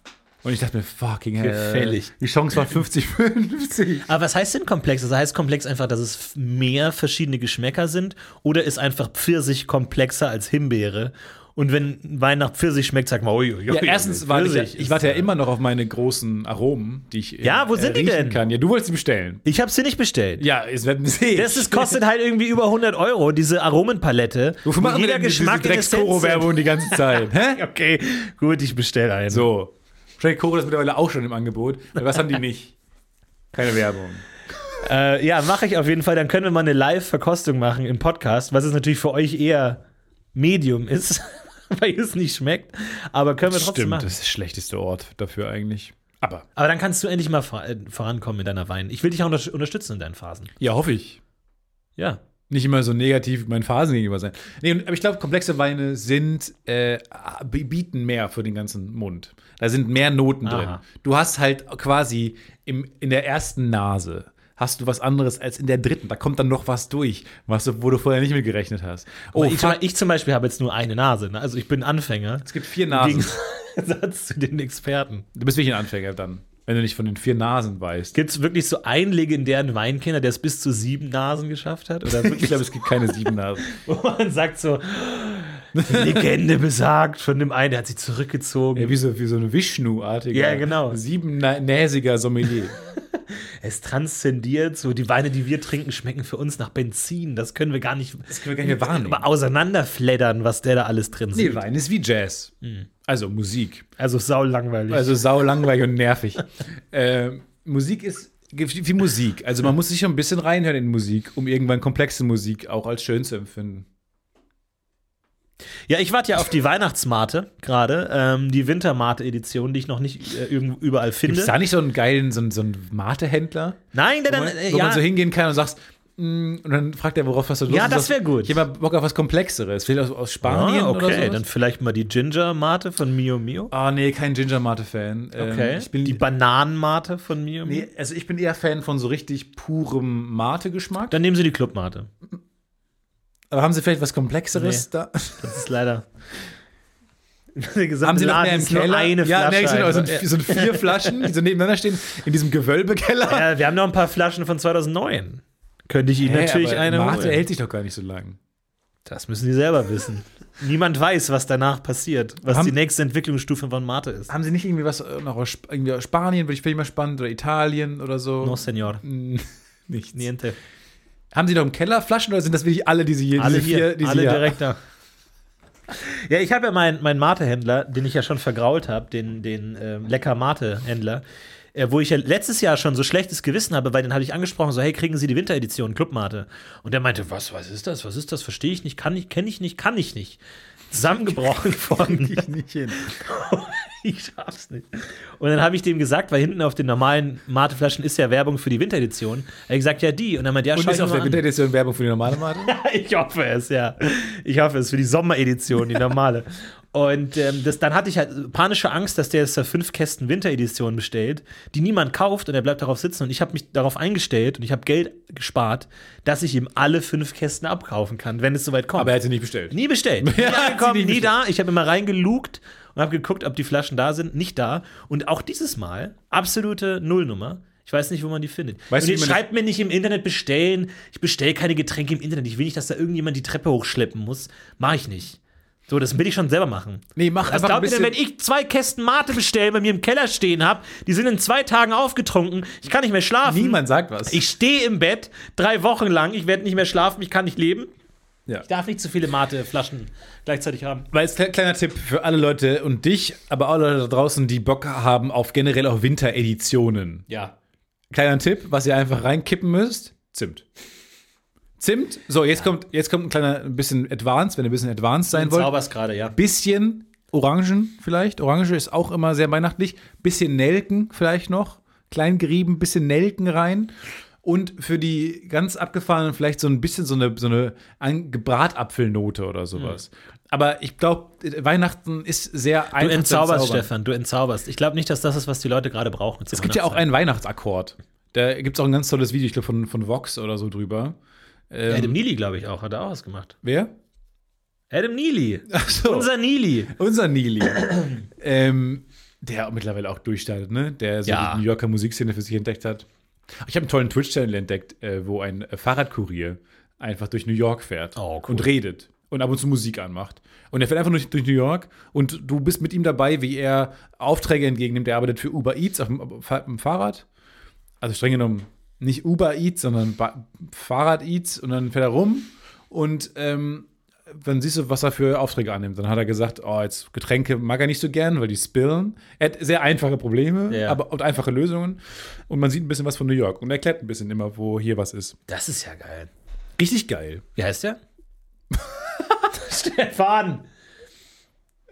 Speaker 2: Und ich dachte mir, fucking hell.
Speaker 3: Gefällig.
Speaker 2: Die Chance war 50-50.
Speaker 3: Aber was heißt denn komplex? Also heißt komplex einfach, dass es mehr verschiedene Geschmäcker sind oder ist einfach Pfirsich komplexer als Himbeere? Und wenn Wein nach Pfirsich schmeckt, sagt man, ui, ui,
Speaker 2: Ja, erstens warte ich, ich
Speaker 3: ist,
Speaker 2: warte ja
Speaker 3: äh,
Speaker 2: immer noch auf meine großen Aromen, die ich äh,
Speaker 3: Ja, wo sind die denn?
Speaker 2: kann. Ja, du wolltest sie bestellen.
Speaker 3: Ich habe sie nicht bestellt.
Speaker 2: Ja, es werden sehen.
Speaker 3: Das ist, kostet halt irgendwie über 100 Euro, diese Aromenpalette.
Speaker 2: Wofür
Speaker 3: wo
Speaker 2: machen wir
Speaker 3: jeder
Speaker 2: denn diese
Speaker 3: Geschmack in Essenz
Speaker 2: Drecks-Koro-Werbung die ganze Zeit? Hä?
Speaker 3: Okay, gut, ich bestelle einen.
Speaker 2: So. Wahrscheinlich Koro ist mittlerweile auch schon im Angebot. Was haben die nicht? Keine Werbung.
Speaker 3: Äh, ja, mache ich auf jeden Fall. Dann können wir mal eine Live-Verkostung machen im Podcast, was es natürlich für euch eher Medium ist, weil es nicht schmeckt. Aber können wir trotzdem machen.
Speaker 2: das ist der schlechteste Ort dafür eigentlich. Aber
Speaker 3: Aber dann kannst du endlich mal äh, vorankommen in deiner Wein. Ich will dich auch unter unterstützen in deinen Phasen.
Speaker 2: ja, hoffe ich.
Speaker 3: Ja.
Speaker 2: Nicht immer so negativ meinen Phasen gegenüber sein. Nee, aber ich glaube, komplexe Weine sind, äh, bieten mehr für den ganzen Mund. Da sind mehr Noten
Speaker 3: Aha.
Speaker 2: drin. Du hast halt quasi im, in der ersten Nase hast du was anderes als in der dritten. Da kommt dann noch was durch, was du, wo du vorher nicht mit gerechnet hast.
Speaker 3: Oh, ich, ich zum Beispiel habe jetzt nur eine Nase. Ne? Also ich bin Anfänger.
Speaker 2: es gibt vier
Speaker 3: Im
Speaker 2: Nasen.
Speaker 3: Gegensatz zu den Experten.
Speaker 2: Du bist wirklich ein Anfänger dann, wenn du nicht von den vier Nasen weißt.
Speaker 3: Gibt es wirklich so einen legendären Weinkenner, der es bis zu sieben Nasen geschafft hat? Oder
Speaker 2: Ich
Speaker 3: wirklich,
Speaker 2: glaube, es gibt keine sieben Nasen.
Speaker 3: wo man sagt so, die Legende besagt von dem einen, der hat sich zurückgezogen.
Speaker 2: Ja, wie so, wie so ein Vishnu-artiger.
Speaker 3: Ja, genau.
Speaker 2: Siebennäsiger Sommelier.
Speaker 3: Es transzendiert so, die Weine, die wir trinken, schmecken für uns nach Benzin. Das können wir gar nicht,
Speaker 2: Das können wir gar nicht mehr wahrnehmen.
Speaker 3: aber auseinanderfleddern, was der da alles drin
Speaker 2: Nee,
Speaker 3: sieht.
Speaker 2: Wein ist wie Jazz.
Speaker 3: Mhm.
Speaker 2: Also Musik.
Speaker 3: Also sau langweilig.
Speaker 2: Also sau langweilig und nervig. äh, Musik ist wie wie Musik. Also man muss sich schon ein bisschen reinhören in Musik, um irgendwann komplexe Musik auch als schön zu empfinden.
Speaker 3: Ja, ich warte ja auf die Weihnachtsmate gerade, ähm, die Wintermate-Edition, die ich noch nicht äh, überall finde.
Speaker 2: Es da nicht so einen geilen, so einen, so einen Mate-Händler,
Speaker 3: Nein, der
Speaker 2: wo,
Speaker 3: dann,
Speaker 2: man,
Speaker 3: äh,
Speaker 2: wo
Speaker 3: ja,
Speaker 2: man so hingehen kann und sagst, mm, und dann fragt er, worauf hast du Lust?
Speaker 3: Ja, das
Speaker 2: sagst,
Speaker 3: wär gut.
Speaker 2: Ich habe Bock auf was Komplexeres. Vielleicht aus, aus Spanien
Speaker 3: ah,
Speaker 2: oder
Speaker 3: okay,
Speaker 2: so.
Speaker 3: dann vielleicht mal die Ginger-Mate von Mio Mio.
Speaker 2: Ah, nee, kein Ginger-Mate-Fan. Ähm,
Speaker 3: Okay,
Speaker 2: bin,
Speaker 3: die Bananenmate von Mio Mio.
Speaker 2: nee, also ich bin eher Fan von so richtig purem Mate-Geschmack.
Speaker 3: Dann nehmen sie die Clubmate.
Speaker 2: Aber haben sie vielleicht was Komplexeres
Speaker 3: Nee.
Speaker 2: da?
Speaker 3: Das ist leider.
Speaker 2: Haben sie noch mehr im Keller?
Speaker 3: Eine
Speaker 2: ja,
Speaker 3: Flasche
Speaker 2: nee, es
Speaker 3: einfach.
Speaker 2: sind, es sind vier Flaschen, die so nebeneinander stehen, in diesem Gewölbekeller.
Speaker 3: ja, wir haben noch ein paar Flaschen von 2009. Könnte ich Ihnen
Speaker 2: Hä,
Speaker 3: natürlich
Speaker 2: aber
Speaker 3: eine
Speaker 2: Mate
Speaker 3: holen.
Speaker 2: hält sich doch gar nicht so lang.
Speaker 3: Das müssen Sie selber wissen. Niemand weiß, was danach passiert, was
Speaker 2: Haben-
Speaker 3: die nächste Entwicklungsstufe von Mate ist.
Speaker 2: Haben sie nicht irgendwie was äh, noch aus, Sp- irgendwie aus Spanien, würde ich finde ich mal spannend, oder Italien oder so?
Speaker 3: No, Senor.
Speaker 2: Nichts.
Speaker 3: Niente.
Speaker 2: Haben sie noch im Keller Flaschen oder sind das wirklich alle, die sie hier,
Speaker 3: Alle
Speaker 2: diese
Speaker 3: hier,
Speaker 2: vier, die sie
Speaker 3: alle
Speaker 2: hier-
Speaker 3: direkt da. Ja, ich habe ja meinen mein Mate-Händler, den ich ja schon vergrault habe, den, den ähm, lecker Mate-Händler, äh, wo ich ja letztes Jahr schon so schlechtes Gewissen habe, weil den habe ich angesprochen, so, hey, kriegen Sie die Winteredition Club Mate? Und der meinte, was, was ist das? Was ist das? Verstehe ich nicht, kann ich, kenne ich nicht, kann ich nicht. Zusammengebrochen von
Speaker 2: Ich nicht hin.
Speaker 3: ich schaff's nicht. Und dann habe ich dem gesagt, weil hinten auf den normalen Mate-Flaschen ist ja Werbung für die Winteredition. Er hat gesagt, ja, die. Und dann meinte er, ja,
Speaker 2: Und ist auf der. Winteredition Werbung für die normale Mate?
Speaker 3: Ich hoffe es, ja. Ich hoffe es für die Sommeredition, die normale. Und ähm, das, dann hatte ich halt panische Angst, dass der jetzt da fünf Kästen Winteredition bestellt, die niemand kauft und er bleibt darauf sitzen. Und ich habe mich darauf eingestellt und ich habe Geld gespart, dass ich ihm alle fünf Kästen abkaufen kann, wenn es soweit kommt.
Speaker 2: Aber er hat sie nicht bestellt.
Speaker 3: nie bestellt. Nie angekommen, nie
Speaker 2: bestellt.
Speaker 3: da. Ich habe immer reingelugt und habe geguckt, ob die Flaschen da sind. Nicht da. Und auch dieses Mal absolute Nullnummer. Ich weiß nicht, wo man die findet.
Speaker 2: Weißt
Speaker 3: und
Speaker 2: du,
Speaker 3: jetzt schreibt mir nicht im Internet bestellen. Ich bestelle keine Getränke im Internet. Ich will nicht, dass da irgendjemand die Treppe hochschleppen muss. Mache ich nicht. So, das will ich schon selber machen.
Speaker 2: Nee, mach
Speaker 3: Was
Speaker 2: einfach ein
Speaker 3: glaubt ihr denn,
Speaker 2: bisschen.
Speaker 3: wenn ich zwei Kästen Mate bestelle, bei mir im Keller stehen habe, die sind in zwei Tagen aufgetrunken, ich kann nicht mehr schlafen.
Speaker 2: Niemand sagt was.
Speaker 3: Ich stehe im Bett drei Wochen lang, ich werde nicht mehr schlafen, ich kann nicht leben.
Speaker 2: Ja.
Speaker 3: Ich darf nicht zu viele Mate-Flaschen gleichzeitig haben.
Speaker 2: Weil es kle- kleiner Tipp für alle Leute und dich, aber auch Leute da draußen, die Bock haben auf generell auch Wintereditionen.
Speaker 3: Ja.
Speaker 2: Kleiner Tipp, was ihr einfach reinkippen müsst: Zimt. Zimt. So, jetzt kommt jetzt kommt ein kleiner ein bisschen advanced, wenn ihr ein bisschen advanced sein wollt.
Speaker 3: zauberst gerade, ja.
Speaker 2: Bisschen Orangen vielleicht. Orange ist auch immer sehr weihnachtlich. Bisschen Nelken vielleicht noch. Klein gerieben, bisschen Nelken rein. Und für die ganz abgefahrenen vielleicht so ein bisschen so eine, so eine Gebratapfelnote oder sowas. Aber ich glaube, Weihnachten ist sehr einfach.
Speaker 3: Du entzauberst. Stefan, du entzauberst. Ich glaube nicht, dass das ist, was die Leute gerade brauchen.
Speaker 2: Es gibt ja auch einen Weihnachtsakkord. Da gibt es auch ein ganz tolles Video, ich glaube, von, von Vox oder so drüber. Ähm,
Speaker 3: Adam Neely, glaube ich, auch. Hat er auch was gemacht.
Speaker 2: wer?
Speaker 3: Adam Neely.
Speaker 2: Ach so.
Speaker 3: Unser Neely.
Speaker 2: Unser Nili. ähm, der mittlerweile auch durchstartet, ne? Der so
Speaker 3: Ja.
Speaker 2: die New Yorker Musikszene für sich entdeckt hat. Ich habe einen tollen Twitch-Channel entdeckt, äh, wo ein äh, Fahrradkurier einfach durch New York fährt
Speaker 3: Oh, cool.
Speaker 2: und redet und ab und zu Musik anmacht. Und er fährt einfach durch, durch New York und du bist mit ihm dabei, wie er Aufträge entgegennimmt. Er arbeitet für Uber Eats auf dem, auf dem Fahrrad. Also streng genommen nicht Uber Eats, sondern ba Fahrrad Eats und dann fährt er rum und ähm, dann siehst du, was er für Aufträge annimmt. Dann hat er gesagt, oh, jetzt Getränke mag er nicht so gern, weil die spillen. Er hat sehr einfache Probleme
Speaker 3: Ja.
Speaker 2: aber, und einfache Lösungen. Und man sieht ein bisschen was von New York und erklärt ein bisschen immer, wo hier was ist.
Speaker 3: Das ist ja geil.
Speaker 2: Richtig geil.
Speaker 3: Wie heißt der? Stefan.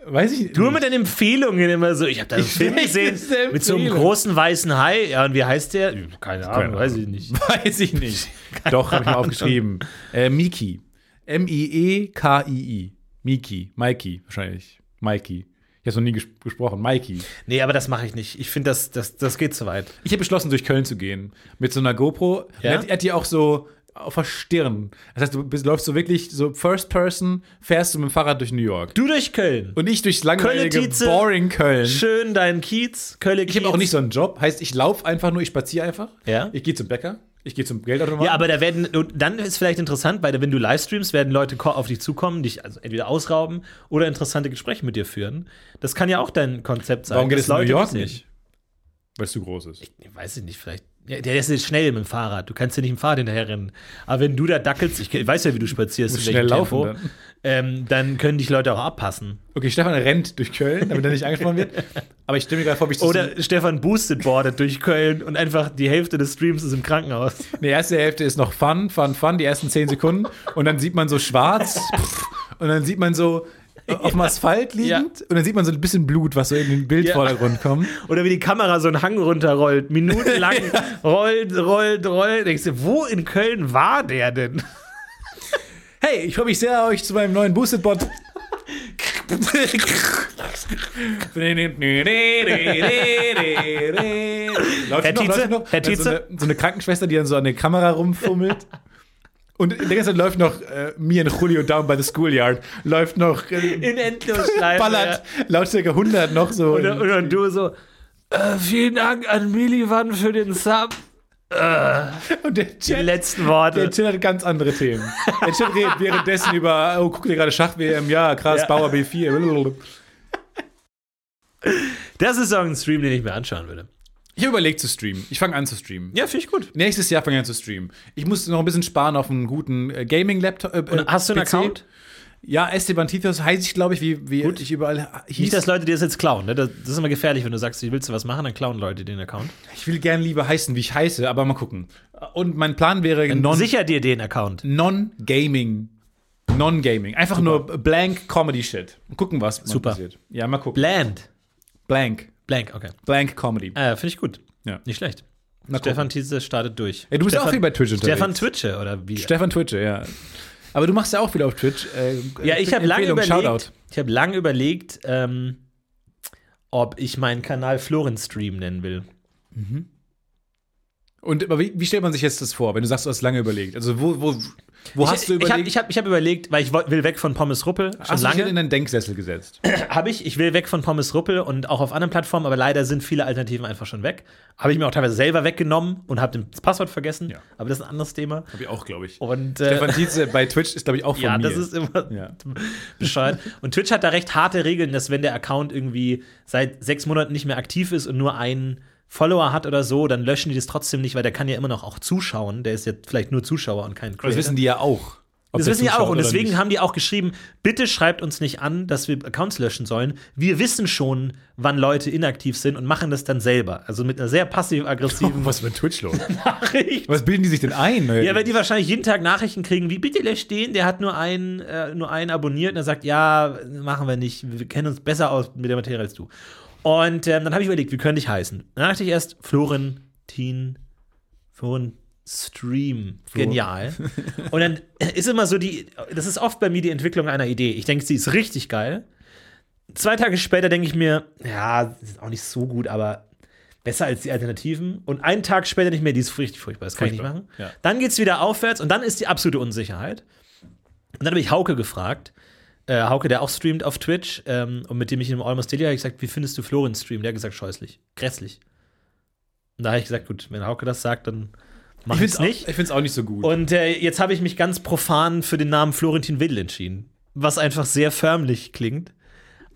Speaker 2: Weiß ich
Speaker 3: Du mit deinen Empfehlungen immer so. Ich habe da einen
Speaker 2: Ich
Speaker 3: Film
Speaker 2: weiß,
Speaker 3: gesehen mit so einem großen weißen Hai. Ja, und wie heißt der? Keine Ahnung,
Speaker 2: Keine
Speaker 3: weiß
Speaker 2: Ahnung.
Speaker 3: ich nicht.
Speaker 2: Weiß ich nicht. Doch, habe ich mal aufgeschrieben. Äh, Miki. M-I-E-K-I-I. Miki. Mikey, wahrscheinlich. Mikey. Ich habe noch nie ges gesprochen. Mikey.
Speaker 3: Nee, aber das mache ich nicht. Ich finde, das, das, das geht zu weit.
Speaker 2: Ich habe beschlossen, durch Köln zu gehen. Mit so einer GoPro.
Speaker 3: Ja?
Speaker 2: Er, hat, hat die auch so auf der Stirn. Das heißt, du bist, läufst so wirklich so First Person, fährst du mit dem Fahrrad durch New York.
Speaker 3: Du durch Köln.
Speaker 2: Und ich durchs langweilige, boring Köln.
Speaker 3: Schön deinen Kiez, Köln
Speaker 2: Ich habe auch nicht so einen Job. Heißt, ich laufe einfach nur, ich spaziere einfach.
Speaker 3: Ja.
Speaker 2: Ich gehe zum Bäcker. Ich gehe zum Geldautomaten.
Speaker 3: Ja, aber da werden, dann ist vielleicht interessant, weil wenn du livestreamst, werden Leute auf dich zukommen, dich also entweder ausrauben oder interessante Gespräche mit dir führen. Das kann ja auch dein Konzept sein.
Speaker 2: Warum geht es in New
Speaker 3: Leute
Speaker 2: York
Speaker 3: das sehen.
Speaker 2: nicht? Weil es zu groß ist.
Speaker 3: Ich weiß ich nicht, vielleicht. Ja, der ist jetzt schnell mit dem Fahrrad. Du kannst ja nicht im Fahrrad hinterherrennen. Aber wenn du da dackelst, ich weiß ja, wie du spazierst, in
Speaker 2: schnell laufen
Speaker 3: Tempo, ähm, dann können dich Leute auch abpassen.
Speaker 2: Okay, Stefan rennt durch Köln, damit er nicht angesprochen wird. Aber ich stelle mir gerade vor, wie ich das
Speaker 3: Oder Stefan boosted boardet durch Köln und einfach die Hälfte des Streams ist im Krankenhaus.
Speaker 2: Die erste Hälfte ist noch Fun, Fun, Fun, die ersten zehn Sekunden. Und dann sieht man so schwarz. und dann sieht man so auf dem Asphalt liegend. Und dann sieht man so ein bisschen Blut, was so in den Bildvordergrund kommt.
Speaker 3: Oder wie die Kamera so einen Hang runterrollt, minutenlang rollt, rollt, rollt. Denkst du, wo in Köln war der denn?
Speaker 2: Hey, ich freue mich sehr, euch zu meinem neuen Boosted-Bot.
Speaker 3: Herr Tietze? Herr Tietze?
Speaker 2: So eine, so eine Krankenschwester, die dann so an der Kamera rumfummelt. Und in der ganzen Zeit läuft noch äh, Me and Julio Down by the Schoolyard. Läuft noch, äh,
Speaker 3: In Endlosschleife.
Speaker 2: ballert Lautstärke 100 noch so.
Speaker 3: Oder, oder du so, äh, vielen Dank an Milivan für den Sub.
Speaker 2: und der
Speaker 3: Die
Speaker 2: Chat,
Speaker 3: letzten Worte.
Speaker 2: der Chat hat ganz andere Themen. Der Chat redet währenddessen über, oh, guck dir gerade Schach-WM, ja, krass,
Speaker 3: Ja.
Speaker 2: Bauer B4.
Speaker 3: Das ist auch ein Stream, den ich mir anschauen würde.
Speaker 2: Ich habe überlegt zu streamen. Ich fange an zu streamen.
Speaker 3: Ja, finde ich gut.
Speaker 2: Nächstes Jahr fange ich an zu streamen. Ich muss noch ein bisschen sparen auf einen guten äh, Gaming-Laptop. Äh,
Speaker 3: Und hast du einen
Speaker 2: PC.
Speaker 3: Account?
Speaker 2: Ja, Esteban Titos heiße ich, glaube ich, wie, wie ich überall hieß.
Speaker 3: Nicht, dass Leute dir das jetzt klauen. Ne? Das ist immer gefährlich, wenn du sagst, du willst du was machen, dann klauen Leute den Account.
Speaker 2: ich will gern lieber heißen, wie ich heiße, aber mal gucken. Und mein Plan wäre non-
Speaker 3: Sicher dir den Account.
Speaker 2: Non-Gaming. Non-Gaming. Einfach nur blank Comedy-Shit. Gucken, was
Speaker 3: Super.
Speaker 2: passiert. Ja, mal gucken.
Speaker 3: Bland.
Speaker 2: Blank.
Speaker 3: Blank, okay.
Speaker 2: Blank Comedy.
Speaker 3: Äh, finde ich gut.
Speaker 2: Ja.
Speaker 3: Nicht schlecht.
Speaker 2: Mal
Speaker 3: Stefan. Thiese startet durch.
Speaker 2: Ja, du bist
Speaker 3: Stefan,
Speaker 2: auch viel bei Twitch unterwegs.
Speaker 3: Stefan Twitche, oder wie?
Speaker 2: Stefan Twitcher, ja. Aber du machst ja auch viel auf Twitch. Äh,
Speaker 3: ja, ich habe lange überlegt,
Speaker 2: Shoutout.
Speaker 3: ich habe lange überlegt, ähm, ob ich meinen Kanal Florin Stream nennen will.
Speaker 2: Und aber wie, wie stellt man sich jetzt das vor, wenn du sagst, du hast lange überlegt? Also wo, wo, wo hast du
Speaker 3: ich, ich habe
Speaker 2: überlegt?
Speaker 3: ich hab, ich hab überlegt, weil ich will weg von Pommes Ruppel schon
Speaker 2: hast du dich
Speaker 3: lange.
Speaker 2: in einen Denksessel gesetzt?
Speaker 3: Habe ich. Ich will weg von Pommes Ruppel und auch auf anderen Plattformen, aber leider sind viele Alternativen einfach schon weg. Habe ich mir auch teilweise selber weggenommen und habe das Passwort vergessen.
Speaker 2: Ja.
Speaker 3: Aber das ist ein anderes Thema.
Speaker 2: Hab ich auch, glaube ich.
Speaker 3: Und äh,
Speaker 2: Stefan Tietze bei Twitch ist, glaube ich, auch von
Speaker 3: ja,
Speaker 2: mir.
Speaker 3: das ist immer
Speaker 2: Ja.
Speaker 3: bescheuert. Und Twitch hat da recht harte Regeln, dass wenn der Account irgendwie seit sechs Monaten nicht mehr aktiv ist und nur einen Follower hat oder so, dann löschen die das trotzdem nicht, weil der kann ja immer noch auch zuschauen. Der ist ja vielleicht nur Zuschauer und kein Creator.
Speaker 2: das wissen die ja auch.
Speaker 3: Das wissen die auch. Und deswegen
Speaker 2: nicht.
Speaker 3: haben die auch geschrieben, bitte schreibt uns nicht an, dass wir Accounts löschen sollen. Wir wissen schon, wann Leute inaktiv sind und machen das dann selber. Also mit einer sehr passiv-aggressiven
Speaker 2: Was ist mit Twitch los?
Speaker 3: Nachricht.
Speaker 2: Was bilden die sich denn ein?
Speaker 3: Ja, weil die wahrscheinlich jeden Tag Nachrichten kriegen, wie bitte löscht den, der hat nur einen, äh, nur einen abonniert und er sagt, ja, machen wir nicht, wir kennen uns besser aus mit der Materie als du. Und ähm, dann habe ich überlegt, wie könnte ich heißen? Dann dachte ich erst Florentin, Floren Stream, genial. und dann ist immer so die, das ist oft bei mir die Entwicklung einer Idee. Ich denke, sie ist richtig geil. Zwei Tage später denke ich mir, ja, ist auch nicht so gut, aber besser als die Alternativen. Und einen Tag später nicht mehr, die ist richtig furchtbar, das kann ich nicht
Speaker 2: Furchtbar,
Speaker 3: machen.
Speaker 2: ja.
Speaker 3: Dann geht es wieder aufwärts und dann ist die absolute Unsicherheit. Und dann habe ich Hauke gefragt, äh, Hauke, der auch streamt auf Twitch ähm, und mit dem ich im Almost Daily habe ich gesagt, wie findest du Florins Stream? Der hat gesagt, scheußlich, grässlich. Und da habe ich gesagt, gut, wenn Hauke das sagt, dann mach
Speaker 2: ich
Speaker 3: ich
Speaker 2: finde
Speaker 3: es
Speaker 2: es
Speaker 3: nicht.
Speaker 2: auch, ich find's auch nicht so gut.
Speaker 3: Und äh, jetzt habe ich mich ganz profan für den Namen Florentin Wedel entschieden. Was einfach sehr förmlich klingt.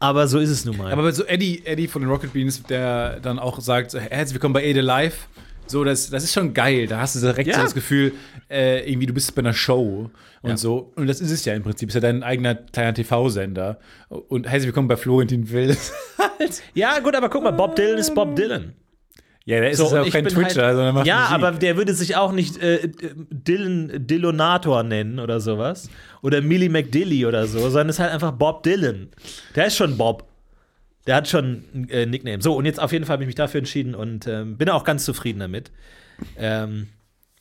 Speaker 3: Aber so ist es nun mal.
Speaker 2: Aber bei so Eddie, Eddie von den Rocket Beans, der dann auch sagt, herzlich willkommen bei Ede Live. So, das, das ist schon geil. Da hast du direkt
Speaker 3: Ja.
Speaker 2: so das Gefühl, äh, irgendwie du bist bei einer Show und
Speaker 3: Ja.
Speaker 2: so. Und das ist es ja im Prinzip. Ist ja dein eigener kleiner TV-Sender. Und herzlich willkommen bei Florentin Will.
Speaker 3: ja, gut, aber guck mal, Bob Dylan ist Bob Dylan.
Speaker 2: ja, der ist
Speaker 3: So,
Speaker 2: ja auch kein Twitcher,
Speaker 3: halt-
Speaker 2: sondern macht
Speaker 3: Ja,
Speaker 2: Musik.
Speaker 3: aber der würde sich auch nicht äh, Dylan Dillonator nennen oder sowas. Oder Millie McDilly oder so, sondern ist halt einfach Bob Dylan. Der ist schon Bob. Der hat schon ein äh, Nickname. So, und jetzt auf jeden Fall habe ich mich dafür entschieden und ähm, bin auch ganz zufrieden damit. Ähm,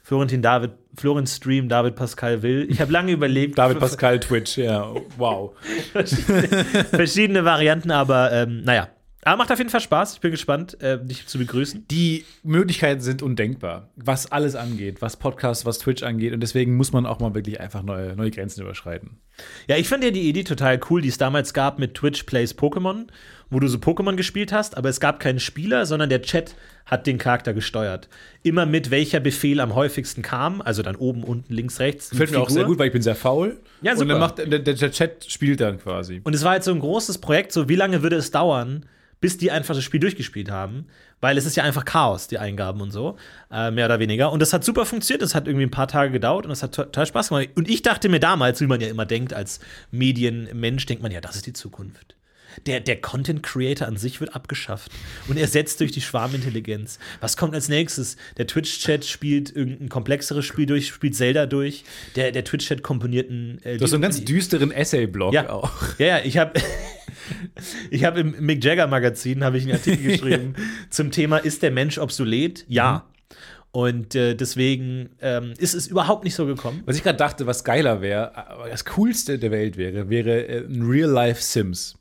Speaker 3: Florentin David, Florin Stream, David Pascal Will. Ich habe lange überlegt.
Speaker 2: David Pascal Twitch, ja, wow.
Speaker 3: verschiedene Varianten, aber ähm, naja. Aber macht auf jeden Fall Spaß. Ich bin gespannt, äh, dich zu begrüßen.
Speaker 2: Die Möglichkeiten sind undenkbar, was alles angeht, was Podcasts, was Twitch angeht. Und deswegen muss man auch mal wirklich einfach neue, neue Grenzen überschreiten.
Speaker 3: Ja, ich fand ja die Idee total cool, die es damals gab mit Twitch Plays Pokémon, wo du so Pokémon gespielt hast, aber es gab keinen Spieler, sondern der Chat hat den Charakter gesteuert. Immer mit welcher Befehl am häufigsten kam, also dann oben, unten, links, rechts. die
Speaker 2: Gefällt mir auch sehr gut, weil ich bin sehr faul.
Speaker 3: Ja,
Speaker 2: Und
Speaker 3: super.
Speaker 2: dann macht der, der, der Chat spielt dann quasi.
Speaker 3: Und es war halt so ein großes Projekt, so wie lange würde es dauern, bis die einfach das Spiel durchgespielt haben, weil es ist ja einfach Chaos, die Eingaben und so, äh, mehr oder weniger. Und das hat super funktioniert, das hat irgendwie ein paar Tage gedauert und das hat total Spaß gemacht. Und ich dachte mir damals, wie man ja immer denkt, als Medienmensch, denkt man ja, das ist die Zukunft. Der, der Content Creator an sich wird abgeschafft und ersetzt durch die Schwarmintelligenz. Was kommt als nächstes? Der Twitch-Chat spielt irgendein komplexeres Spiel durch, spielt Zelda durch. Der, der Twitch-Chat komponiert ein. Äh,
Speaker 2: Du hast so einen ganz düsteren Essay-Blog
Speaker 3: ja.
Speaker 2: auch.
Speaker 3: Ja, ja, ich habe ich habe im Mick Jagger Magazin habe ich einen Artikel geschrieben zum Thema ist der Mensch obsolet? Ja. Und äh, deswegen ähm, ist es überhaupt nicht so gekommen.
Speaker 2: Was ich gerade dachte, was geiler wäre, aber das coolste der Welt wäre, wäre äh, ein Real-Life Sims.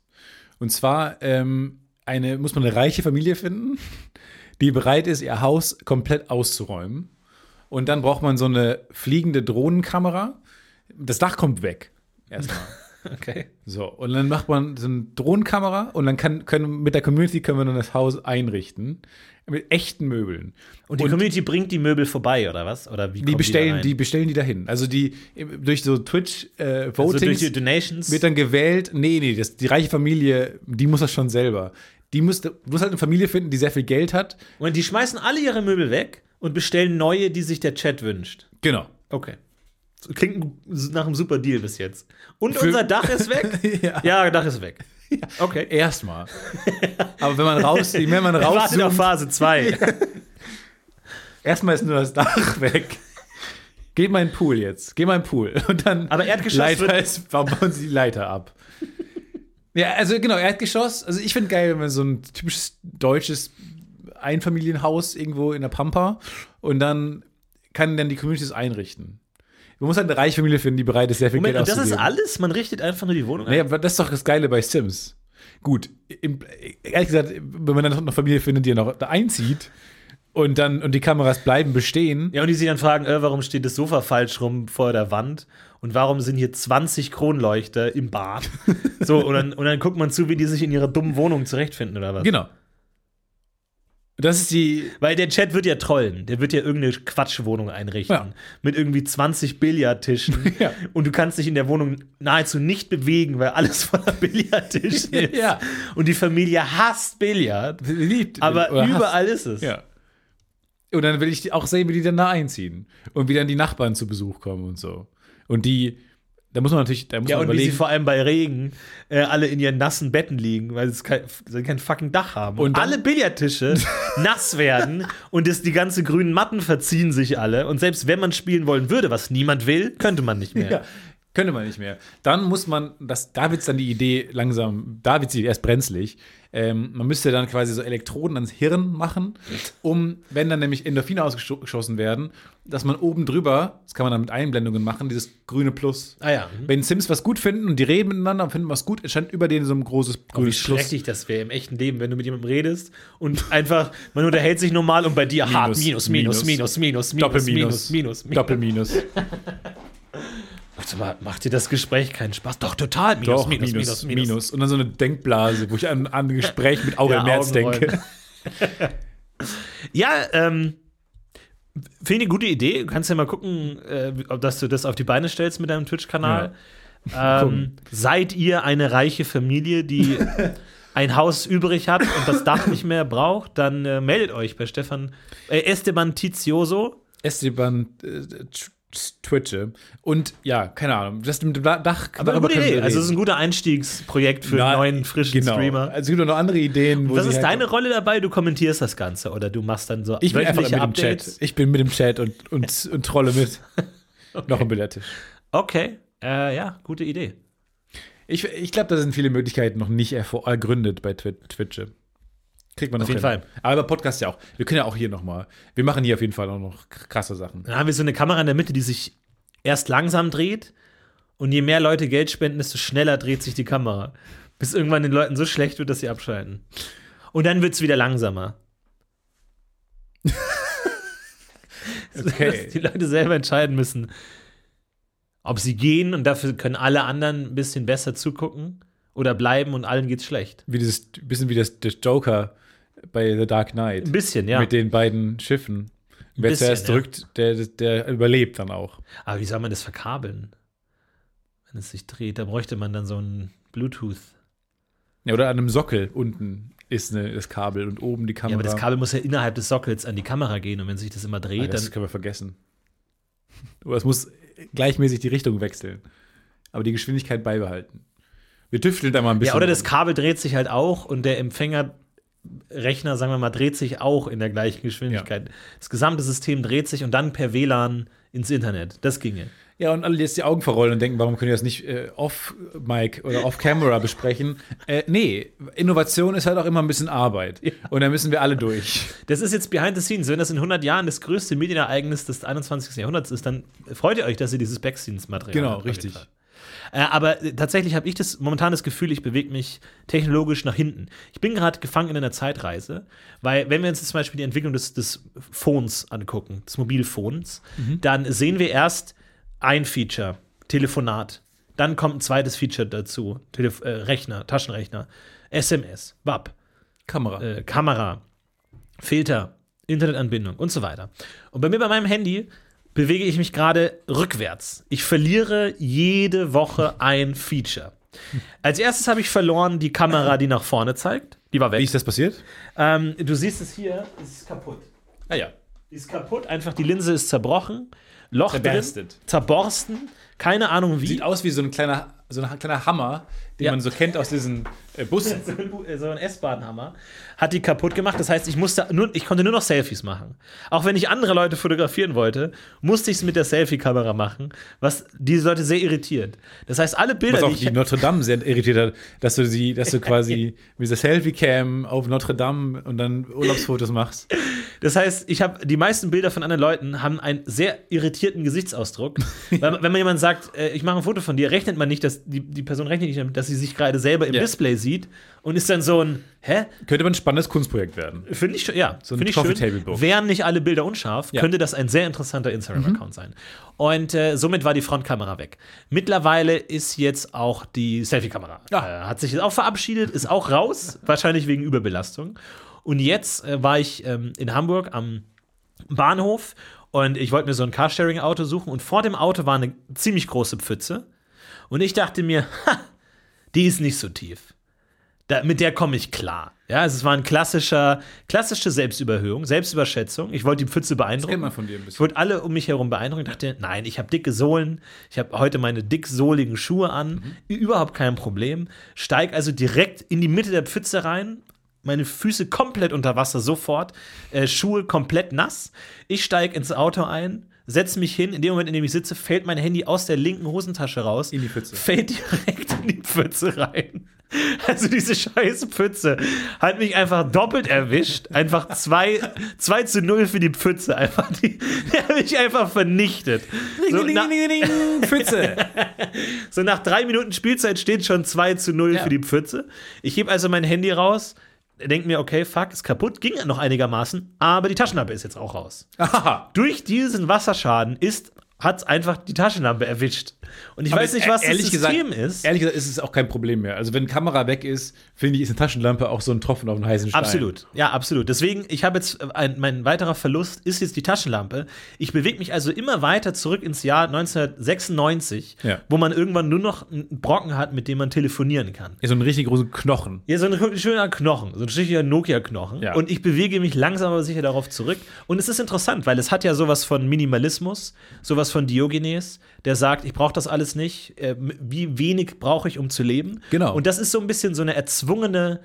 Speaker 2: Und zwar ähm, eine, muss man eine reiche Familie finden, die bereit ist, ihr Haus komplett auszuräumen. Und dann braucht man so eine fliegende Drohnenkamera. Das Dach kommt weg. Erstmal.
Speaker 3: Okay.
Speaker 2: So, und dann macht man so eine Drohnenkamera und dann kann, können mit der Community können wir dann das Haus einrichten. Mit echten Möbeln.
Speaker 3: Und die Community bringt die Möbel vorbei, oder was? Oder wie
Speaker 2: Die bestellen,
Speaker 3: rein?
Speaker 2: die bestellen die dahin. Also die durch so Twitch äh,
Speaker 3: also
Speaker 2: Votings
Speaker 3: durch die Donations.
Speaker 2: wird dann gewählt. Nee, nee, das, die reiche Familie, die muss das schon selber. Die muss, du musst halt eine Familie finden, die sehr viel Geld hat.
Speaker 3: und die schmeißen alle ihre Möbel weg und bestellen neue, die sich der Chat wünscht.
Speaker 2: Genau.
Speaker 3: Okay. Klingt nach einem super Deal bis jetzt. Und
Speaker 2: Für-
Speaker 3: unser Dach ist weg?
Speaker 2: Ja.
Speaker 3: ja, Dach ist weg. Okay.
Speaker 2: Erstmal. Aber wenn man raus, wenn man
Speaker 3: Wartet auf
Speaker 2: rauszoomt,
Speaker 3: Phase 2.
Speaker 2: erstmal ist nur das Dach weg. Geht mal in den Pool jetzt. Geh mal in den Pool. Und dann
Speaker 3: Aber Erdgeschoss
Speaker 2: Leiter ist, warum bauen sie die Leiter ab? Ja, also genau, Erdgeschoss. Also ich finde geil, wenn man so ein typisches deutsches Einfamilienhaus irgendwo in der Pampa und dann kann dann die Community das einrichten. Man muss halt eine reiche Familie finden, die bereit ist, sehr viel
Speaker 3: Moment,
Speaker 2: Geld
Speaker 3: und das ist alles? Man richtet einfach nur die Wohnung?
Speaker 2: Naja, aber das ist doch das Geile bei Sims. Gut, im, ehrlich gesagt, wenn man dann noch eine Familie findet, die noch da einzieht und dann und die Kameras bleiben bestehen,
Speaker 3: Ja, und die sich dann fragen, äh, warum steht das Sofa falsch rum vor der Wand? Und warum sind hier 20 Kronleuchter im Bad? So, und dann, und dann guckt man zu, wie die sich in ihrer dummen Wohnung zurechtfinden, oder was?
Speaker 2: genau. Das ist die.
Speaker 3: Weil der Chat wird ja trollen. Der wird ja irgendeine Quatschwohnung einrichten.
Speaker 2: Ja.
Speaker 3: Mit irgendwie 20 Billardtischen.
Speaker 2: Ja.
Speaker 3: Und du kannst dich in der Wohnung nahezu nicht bewegen, weil alles voller Billardtischen ist.
Speaker 2: Ja.
Speaker 3: Und die Familie hasst Billard.
Speaker 2: Liebt,
Speaker 3: Aber
Speaker 2: oder hasst-
Speaker 3: überall ist es.
Speaker 2: Ja. Und dann will ich auch sehen, wie die dann da einziehen. Und wie dann die Nachbarn zu Besuch kommen und so. Und die, da muss man natürlich, da muss
Speaker 3: Ja,
Speaker 2: man
Speaker 3: und wie sie
Speaker 2: überlegen.
Speaker 3: vor allem bei Regen äh, alle in ihren nassen Betten liegen, weil sie kein, sie kein fucking Dach haben. Und
Speaker 2: Und
Speaker 3: alle Billardtische nass werden und das, die ganzen grünen Matten verziehen sich alle. Und selbst wenn man spielen wollen würde, was niemand will, könnte man nicht mehr.
Speaker 2: Ja, könnte man nicht mehr. Dann muss man, das, da wird dann die Idee langsam, da wird sie erst brenzlig. Ähm, man müsste dann quasi so Elektroden ans Hirn machen, um, wenn dann nämlich Endorphine ausgeschossen werden, dass man oben drüber, das kann man dann mit Einblendungen machen, dieses grüne Plus.
Speaker 3: Ah ja.
Speaker 2: Wenn Sims was gut finden und die reden miteinander und finden was gut, entsteht über denen so ein großes
Speaker 3: Oh, wie
Speaker 2: grünes Plus.
Speaker 3: schrecklich das wäre im echten Leben, wenn du mit jemandem redest und einfach, man unterhält sich normal und bei dir hart minus, minus, minus, minus, minus,
Speaker 2: Doppelminus.
Speaker 3: minus, minus, minus.
Speaker 2: Doppelminus.
Speaker 3: Warte mal, macht dir das Gespräch keinen Spaß? Doch, total. Minus,
Speaker 2: Doch,
Speaker 3: minus, minus, minus.
Speaker 2: Und dann so eine Denkblase, wo ich an, an ein Gespräch mit Aurel
Speaker 3: Ja,
Speaker 2: Merz denke.
Speaker 3: Ja, ähm, finde ich eine gute Idee. Du kannst ja mal gucken, äh, ob dass du das auf die Beine stellst mit deinem Twitch-Kanal. Ähm, seid ihr eine reiche Familie, die ein Haus übrig hat und das Dach nicht mehr braucht, dann äh, meldet euch bei Stefan äh, Esteban Tizioso.
Speaker 2: Esteban äh, Twitche. Und ja, keine Ahnung, das mit dem Da- Dach.
Speaker 3: Aber eine gute Idee. Also, es ist ein guter Einstiegsprojekt für
Speaker 2: Na,
Speaker 3: einen neuen, frischen
Speaker 2: genau.
Speaker 3: Streamer.
Speaker 2: Also es gibt auch noch andere Ideen.
Speaker 3: Was ist
Speaker 2: halt-
Speaker 3: deine Rolle dabei? Du kommentierst das Ganze oder du machst dann so
Speaker 2: Ich bin einfach mit dem Chat. Ich bin mit dem Chat und, und, und trolle mit. Noch ein Billardtisch.
Speaker 3: Okay, äh, ja, gute Idee.
Speaker 2: Ich, ich glaube, da sind viele Möglichkeiten noch nicht ergründet bei Twi Twitch. Kriegt man
Speaker 3: Auf jeden
Speaker 2: hin.
Speaker 3: Fall.
Speaker 2: Aber bei Podcast ja auch. Wir können ja auch hier noch mal. Wir machen hier auf jeden Fall auch noch krasse Sachen.
Speaker 3: Dann haben wir so eine Kamera in der Mitte, die sich erst langsam dreht und je mehr Leute Geld spenden, desto schneller dreht sich die Kamera. Bis irgendwann den Leuten so schlecht wird, dass sie abschalten. Und dann wird es wieder langsamer.
Speaker 2: Okay.
Speaker 3: Dass die Leute selber entscheiden müssen, ob sie gehen und dafür können alle anderen ein bisschen besser zugucken oder bleiben und allen geht's schlecht.
Speaker 2: Wie dieses, bisschen wie das, das Joker bei The Dark Knight.
Speaker 3: Ein bisschen, ja.
Speaker 2: Mit den beiden Schiffen. Wer
Speaker 3: bisschen,
Speaker 2: zuerst
Speaker 3: ja.
Speaker 2: drückt, der, der überlebt dann auch.
Speaker 3: Aber wie soll man das verkabeln? Wenn es sich dreht, da bräuchte man dann so ein Bluetooth.
Speaker 2: Ja, oder an einem Sockel unten ist eine, das Kabel und oben die Kamera.
Speaker 3: Ja, aber das Kabel muss ja innerhalb des Sockels an die Kamera gehen und wenn sich das immer
Speaker 2: Ah,
Speaker 3: dreht,
Speaker 2: das
Speaker 3: dann.
Speaker 2: können wir vergessen. Aber es muss gleichmäßig die Richtung wechseln. Aber die Geschwindigkeit beibehalten. Wir tüfteln da mal ein bisschen.
Speaker 3: Ja, oder das. Kabel dreht sich halt auch und der Empfängerrechner, sagen wir mal, dreht sich auch in der gleichen Geschwindigkeit. Das gesamte System dreht sich und dann per WLAN ins Internet. Das ginge.
Speaker 2: Ja, und alle jetzt die Augen verrollen und denken, warum können wir das nicht äh, off-Mic oder off-Camera besprechen? Äh, nee, Innovation ist halt auch immer ein bisschen Arbeit. Und da müssen wir alle durch.
Speaker 3: Das ist jetzt behind the scenes. Wenn das in 100 Jahren das größte Medienereignis des 21. Jahrhunderts ist, dann freut ihr euch, dass ihr dieses Backscenes-Material
Speaker 2: Genau,
Speaker 3: habt, jeden
Speaker 2: richtig.
Speaker 3: Fall. Äh, aber äh, tatsächlich habe ich das momentan das Gefühl, ich bewege mich technologisch nach hinten. Ich bin gerade gefangen in einer Zeitreise, weil wenn wir uns jetzt zum Beispiel die Entwicklung des, des Phones angucken, des Mobilphones, dann sehen wir erst ein Feature, Telefonat. Dann kommt ein zweites Feature dazu, Telef äh, Rechner, Taschenrechner, SMS, WAP,
Speaker 2: Kamera.
Speaker 3: äh, Kamera, Filter, Internetanbindung und so weiter. Und bei mir bei meinem Handy bewege ich mich gerade rückwärts. Ich verliere jede Woche ein Feature. Als erstes habe ich verloren die Kamera, die nach vorne zeigt. Die war
Speaker 2: Wie
Speaker 3: weg.
Speaker 2: ist das passiert?
Speaker 3: Ähm, du siehst es hier, es ist kaputt.
Speaker 2: Ah ja.
Speaker 3: Die ist kaputt, einfach die Linse ist zerbrochen, Loch drin, zerborsten, keine Ahnung wie.
Speaker 2: Sieht aus wie so ein kleiner, so ein kleiner Hammer, den
Speaker 3: Ja.
Speaker 2: man so kennt aus diesen äh, Bussen.
Speaker 3: so ein, äh, S-Bahn-Hammer, hat die kaputt gemacht. Das heißt, ich musste nur, ich konnte nur noch Selfies machen. Auch wenn ich andere Leute fotografieren wollte, musste ich es mit der Selfie-Kamera machen, was diese Leute sehr irritiert. Das heißt, alle Bilder,
Speaker 2: Was auch
Speaker 3: die
Speaker 2: die Notre Dame sehr irritiert hat, dass du sie, dass du quasi mit dieser Selfie-Cam auf Notre Dame und dann Urlaubsfotos machst.
Speaker 3: Das heißt, ich habe die meisten Bilder von anderen Leuten haben einen sehr irritierten Gesichtsausdruck. Wenn man jemand sagt, äh, ich mache ein Foto von dir, rechnet man nicht, dass die, die Person rechnet nicht damit, dass sie sich gerade selber im
Speaker 2: Ja.
Speaker 3: Display sieht und ist dann so ein, hä?
Speaker 2: Könnte aber ein spannendes Kunstprojekt werden.
Speaker 3: Finde ich, schon- ja,
Speaker 2: So ein
Speaker 3: finde ich
Speaker 2: Coffee
Speaker 3: schön.
Speaker 2: Table Book.
Speaker 3: Wären nicht alle Bilder unscharf,
Speaker 2: Ja.
Speaker 3: könnte das ein sehr interessanter Instagram-Account sein. Und äh, somit war die Frontkamera weg. Mittlerweile ist jetzt auch die Selfie-Kamera.
Speaker 2: Ja.
Speaker 3: Äh, hat sich jetzt auch verabschiedet, ist auch raus, wahrscheinlich wegen Überbelastung. Und jetzt äh, war ich ähm, in Hamburg am Bahnhof und ich wollte mir so ein Carsharing-Auto suchen und vor dem Auto war eine ziemlich große Pfütze. Und ich dachte mir, ha, die ist nicht so tief. Da, mit der komme ich klar. Ja, also es war ein klassischer, klassische Selbstüberhöhung, Selbstüberschätzung. Ich wollte die Pfütze beeindrucken.
Speaker 2: kennt man von dir ein bisschen.
Speaker 3: Ich wollte alle um mich herum beeindrucken. Ich dachte, nein, ich habe dicke Sohlen. Ich habe heute meine dicksohligen Schuhe an. Überhaupt kein Problem. Steig also direkt in die Mitte der Pfütze rein. Meine Füße komplett unter Wasser sofort. Äh, Schuhe komplett nass. Ich steige ins Auto ein. Setze mich hin, in dem Moment, in dem ich sitze, fällt mein Handy aus der linken Hosentasche raus.
Speaker 2: In die Pfütze.
Speaker 3: Fällt direkt in die Pfütze rein. Also diese scheiß Pfütze hat mich einfach doppelt erwischt. Einfach 2 zwei zu 0 für die Pfütze. Einfach die, die hat mich einfach vernichtet. So, na,
Speaker 2: Pfütze.
Speaker 3: so nach drei Minuten Spielzeit steht schon 2 zu 0
Speaker 2: Ja.
Speaker 3: für die Pfütze. Ich hebe also mein Handy raus, denke mir, okay, fuck, ist kaputt, ging noch einigermaßen, aber die Taschenlampe ist jetzt auch raus.
Speaker 2: Aha.
Speaker 3: Durch diesen Wasserschaden ist hat einfach die Taschenlampe erwischt. Und ich
Speaker 2: Aber
Speaker 3: weiß nicht, was
Speaker 2: ehrlich
Speaker 3: das System
Speaker 2: gesagt,
Speaker 3: ist.
Speaker 2: Ehrlich gesagt ist es auch kein Problem mehr. Also wenn Kamera weg ist, finde ich, ist eine Taschenlampe auch so ein Tropfen auf einen heißen Stein.
Speaker 3: Absolut, ja, absolut. Deswegen, ich habe jetzt, ein, mein weiterer Verlust ist jetzt die Taschenlampe. Ich bewege mich also immer weiter zurück ins Jahr 1996,
Speaker 2: Ja.
Speaker 3: wo man irgendwann nur noch einen Brocken hat, mit dem man telefonieren kann.
Speaker 2: Ja, so einen richtig großen Knochen.
Speaker 3: Ja, so ein schöner Knochen, so ein richtiger Nokia-Knochen.
Speaker 2: Ja.
Speaker 3: Und ich bewege mich langsam aber sicher darauf zurück. Und es ist interessant, weil es hat ja sowas von Minimalismus, sowas von Diogenes, der sagt, ich brauche das alles nicht. Äh, wie wenig brauche ich, um zu leben?
Speaker 2: Genau.
Speaker 3: Und das ist so ein bisschen so eine erzwungene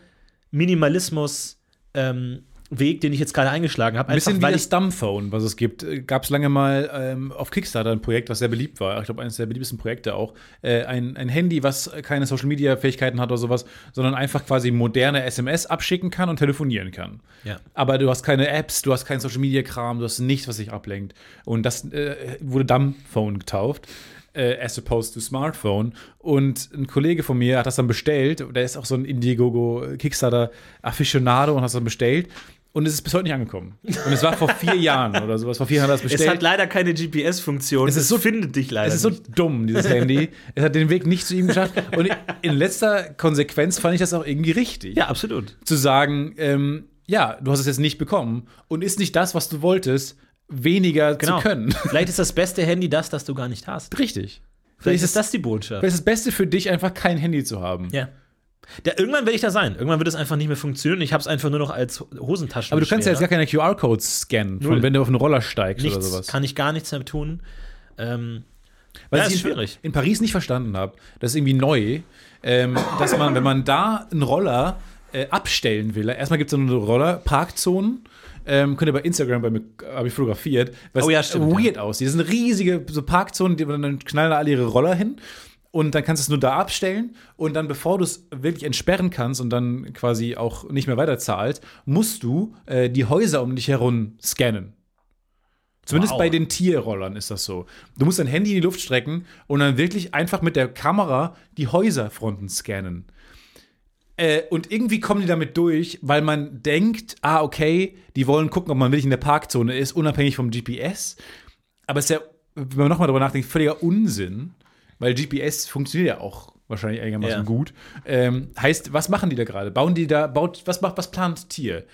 Speaker 3: Minimalismus- ähm, Weg, den ich jetzt gerade eingeschlagen habe.
Speaker 2: Ein bisschen wie
Speaker 3: weil
Speaker 2: das Dumbphone, was es gibt. Gab es lange mal ähm, auf Kickstarter ein Projekt, was sehr beliebt war. Ich glaube, eines der beliebtesten Projekte auch. Äh, ein, ein Handy, was keine Social-Media-Fähigkeiten hat oder sowas, sondern einfach quasi moderne SMS abschicken kann und telefonieren kann.
Speaker 3: Ja.
Speaker 2: Aber du hast keine Apps, du hast keinen Social-Media-Kram, du hast nichts, was dich ablenkt. Und das äh, wurde Dumbphone getauft. Äh, as opposed to Smartphone. Und ein Kollege von mir hat das dann bestellt. Der ist auch so ein Indiegogo Kickstarter Aficionado und hat das dann bestellt. Und es ist bis heute nicht angekommen. Und es war vor vier Jahren oder sowas. Vor vier Jahren hat das
Speaker 3: es
Speaker 2: bestellt.
Speaker 3: hat leider keine GPS-Funktion.
Speaker 2: Es ist so-
Speaker 3: findet dich leider.
Speaker 2: Es ist so
Speaker 3: nicht.
Speaker 2: dumm, dieses Handy. Es hat den Weg nicht zu ihm geschafft. Und in letzter Konsequenz fand ich das auch irgendwie richtig.
Speaker 3: Ja, absolut.
Speaker 2: Zu sagen, ähm, ja, du hast es jetzt nicht bekommen und ist nicht das, was du wolltest, weniger
Speaker 3: Genau.
Speaker 2: zu können.
Speaker 3: Vielleicht ist das beste Handy das, das du gar nicht hast.
Speaker 2: Richtig.
Speaker 3: Vielleicht ist das die Botschaft.
Speaker 2: Vielleicht ist das Beste für dich, einfach kein Handy zu haben.
Speaker 3: Ja. Da, irgendwann werde ich da sein. Irgendwann wird es einfach nicht mehr funktionieren. Ich habe es einfach nur noch als Hosentaschen.
Speaker 2: Aber du kannst ja jetzt gar keine QR-Codes scannen, von wenn du auf einen Roller steigst
Speaker 3: nichts,
Speaker 2: oder sowas.
Speaker 3: kann ich gar nichts mehr tun. Ähm,
Speaker 2: Was
Speaker 3: Ja,
Speaker 2: ich
Speaker 3: ist
Speaker 2: in,
Speaker 3: schwierig.
Speaker 2: in Paris nicht verstanden habe, das ist irgendwie neu, ähm, dass man, wenn man da einen Roller äh, abstellen will, erstmal gibt es so eine Roller-Parkzonen. Ähm, könnt ihr bei Instagram bei mir habe ich fotografiert, was
Speaker 3: Oh ja, stimmt,
Speaker 2: weird aussieht. Das sind riesige so Parkzonen, die dann knallen da alle ihre Roller hin und dann kannst du es nur da abstellen und dann, bevor du es wirklich entsperren kannst und dann quasi auch nicht mehr weiter zahlst, musst du äh, die Häuser um dich herum scannen. Zumindest
Speaker 3: Wow.
Speaker 2: bei den Tierrollern ist das so. Du musst dein Handy in die Luft strecken und dann wirklich einfach mit der Kamera die Häuserfronten scannen. Äh, und irgendwie kommen die damit durch, weil man denkt, ah, okay, die wollen gucken, ob man wirklich in der Parkzone ist, unabhängig vom GPS. Aber es ist ja, wenn man nochmal drüber nachdenkt, völliger Unsinn, weil GPS funktioniert ja auch wahrscheinlich einigermaßen
Speaker 3: Ja.
Speaker 2: gut. Ähm, heißt, was machen die da gerade? Bauen die da, baut, was macht, was plant Tier?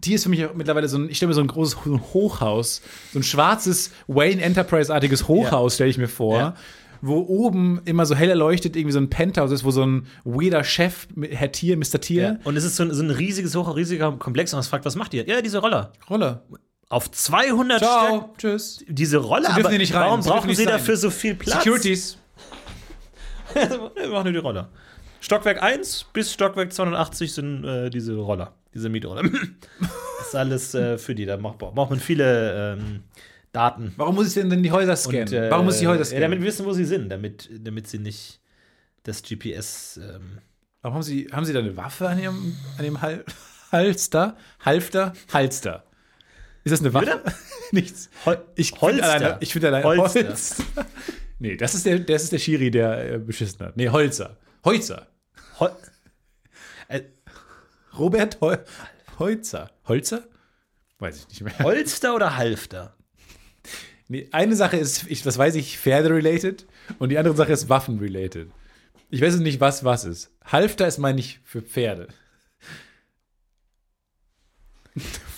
Speaker 2: Tier ist für mich mittlerweile so ein, ich stelle mir so ein großes Hochhaus, so ein schwarzes Wayne Enterprise-artiges Hochhaus, stelle ich mir vor.
Speaker 3: Ja.
Speaker 2: Wo oben immer so hell erleuchtet irgendwie so ein Penthouse ist, wo so ein weirder Chef, Herr Tier, Mr. Tier,
Speaker 3: ja. Und es ist so ein, so ein riesiges, hoch, riesiger Komplex und man fragt, was macht ihr? Ja, diese Roller.
Speaker 2: Roller.
Speaker 3: Auf 200 Stück.
Speaker 2: Ciao, tschüss.
Speaker 3: Diese Roller, aber warum brauchen sie
Speaker 2: sein.
Speaker 3: dafür so viel Platz?
Speaker 2: Securities.
Speaker 3: Wir machen nur die Roller. Stockwerk 1 bis Stockwerk 280 sind äh, diese Roller, diese Mietroller. das ist alles äh, für die. Da braucht, braucht man viele ähm, Daten.
Speaker 2: Warum muss ich denn denn die Häuser scannen?
Speaker 3: Und, äh,
Speaker 2: Warum muss ich die Häuser
Speaker 3: Ja,
Speaker 2: scannen?
Speaker 3: damit wir wissen, wo sie sind, damit, damit sie nicht das GPS. Ähm,
Speaker 2: Warum haben Sie, haben Sie da eine Waffe an Ihrem, an Ihrem Hal Halster? Halfter? Halster. Ist das eine Waffe? Nichts.
Speaker 3: Hol
Speaker 2: Ich finde
Speaker 3: Holster.
Speaker 2: alleine, ich finde alleine
Speaker 3: Holster.
Speaker 2: Holster. Nee, das ist der, das ist der Schiri, der äh, beschissen hat. Nee, Holzer. Holzer.
Speaker 3: Hol äh,
Speaker 2: Robert Hol Holzer. Holzer? Weiß ich nicht mehr.
Speaker 3: Holster oder Halfter?
Speaker 2: Nee, eine Sache ist, ich, das weiß ich, Pferde-related und die andere Sache ist Waffen-related. Ich weiß jetzt nicht, was was ist. Halfter ist, meine ich, für Pferde.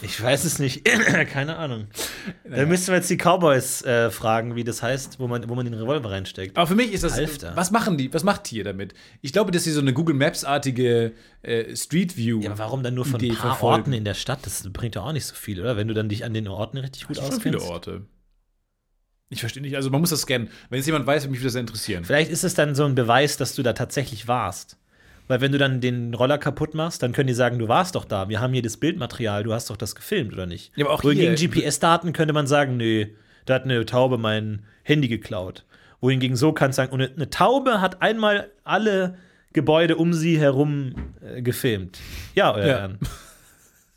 Speaker 3: Ich weiß es nicht. Keine Ahnung. Da müssten wir jetzt die Cowboys äh, fragen, wie das heißt, wo man, wo man den Revolver reinsteckt.
Speaker 2: Aber für mich ist das.
Speaker 3: Halfter.
Speaker 2: Was machen die? Was macht Tier damit? Ich glaube, dass sie so eine Google Maps-artige äh, Street View.
Speaker 3: Ja, aber warum dann nur von
Speaker 2: Idee
Speaker 3: ein paar
Speaker 2: verfolgen.
Speaker 3: Orten in der Stadt? Das bringt ja auch nicht so viel, oder? Wenn du dann dich an den Orten richtig gut auskennst.
Speaker 2: schon viele Orte. Ich verstehe nicht. Also man muss das scannen. Wenn jetzt jemand weiß, würde mich das interessieren.
Speaker 3: Vielleicht ist es dann so ein Beweis, dass du da tatsächlich warst. Weil wenn du dann den Roller kaputt machst, dann können die sagen, du warst doch da. Wir haben hier das Bildmaterial, du hast doch das gefilmt, oder nicht?
Speaker 2: Ja, aber auch
Speaker 3: Wohingegen GPS-Daten könnte man sagen, nee, da hat eine Taube mein Handy geklaut. Wohingegen so kannst du sagen, und eine- Taube hat einmal alle Gebäude um sie herum äh, gefilmt. Ja, euer
Speaker 2: Ja.
Speaker 3: Ehren.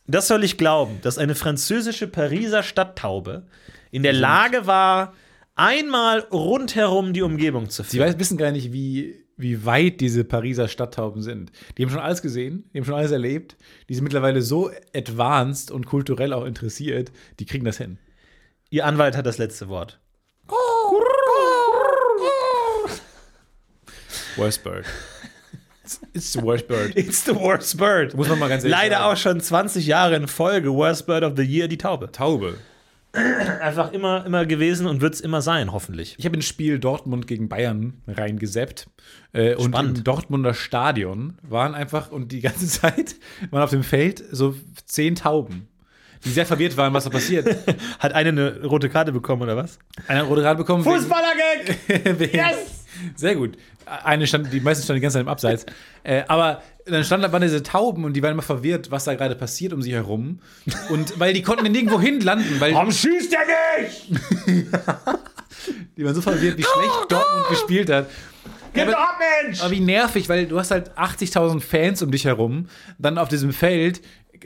Speaker 3: Das soll ich glauben, dass eine französische Pariser Stadttaube in der Lage war, einmal rundherum die Umgebung zu
Speaker 2: Sie
Speaker 3: filmen.
Speaker 2: weiß, wissen gar nicht, wie, wie weit diese Pariser Stadttauben sind. Die haben schon alles gesehen, die haben schon alles erlebt. Die sind mittlerweile so advanced und kulturell auch interessiert, die kriegen das hin.
Speaker 3: Ihr Anwalt hat das letzte Wort.
Speaker 2: Worst bird. It's, the worst bird.
Speaker 3: It's the worst bird.
Speaker 2: Muss man mal ganz ehrlich
Speaker 3: Leider
Speaker 2: sagen.
Speaker 3: auch schon 20 Jahre in Folge. Worst Bird of the Year, die Taube.
Speaker 2: Taube.
Speaker 3: Einfach immer, immer gewesen und wird es immer sein, hoffentlich.
Speaker 2: Ich habe ins Spiel Dortmund gegen Bayern reingeseppt. Äh, und im Dortmunder Stadion waren einfach, und die ganze Zeit waren auf dem Feld so zehn Tauben, die sehr verwirrt waren, was da passiert.
Speaker 3: Hat eine eine rote Karte bekommen, oder was?
Speaker 2: Einer hat rote Karte bekommen.
Speaker 3: Fußballer-Gag! Yes!
Speaker 2: Sehr gut. Eine stand, die meisten standen die ganze Zeit im Abseits. äh, aber dann standen da waren diese Tauben und die waren immer verwirrt, was da gerade passiert um sie herum. Und weil die konnten nirgendwo hin landen, weil
Speaker 3: Warum schießt der nicht?
Speaker 2: die waren so verwirrt, wie schlecht Dortmund gespielt hat.
Speaker 3: Gib
Speaker 2: aber-
Speaker 3: doch ab, Mensch!
Speaker 2: Aber wie nervig, weil du hast halt 80.000 Fans um dich herum. Dann auf diesem Feld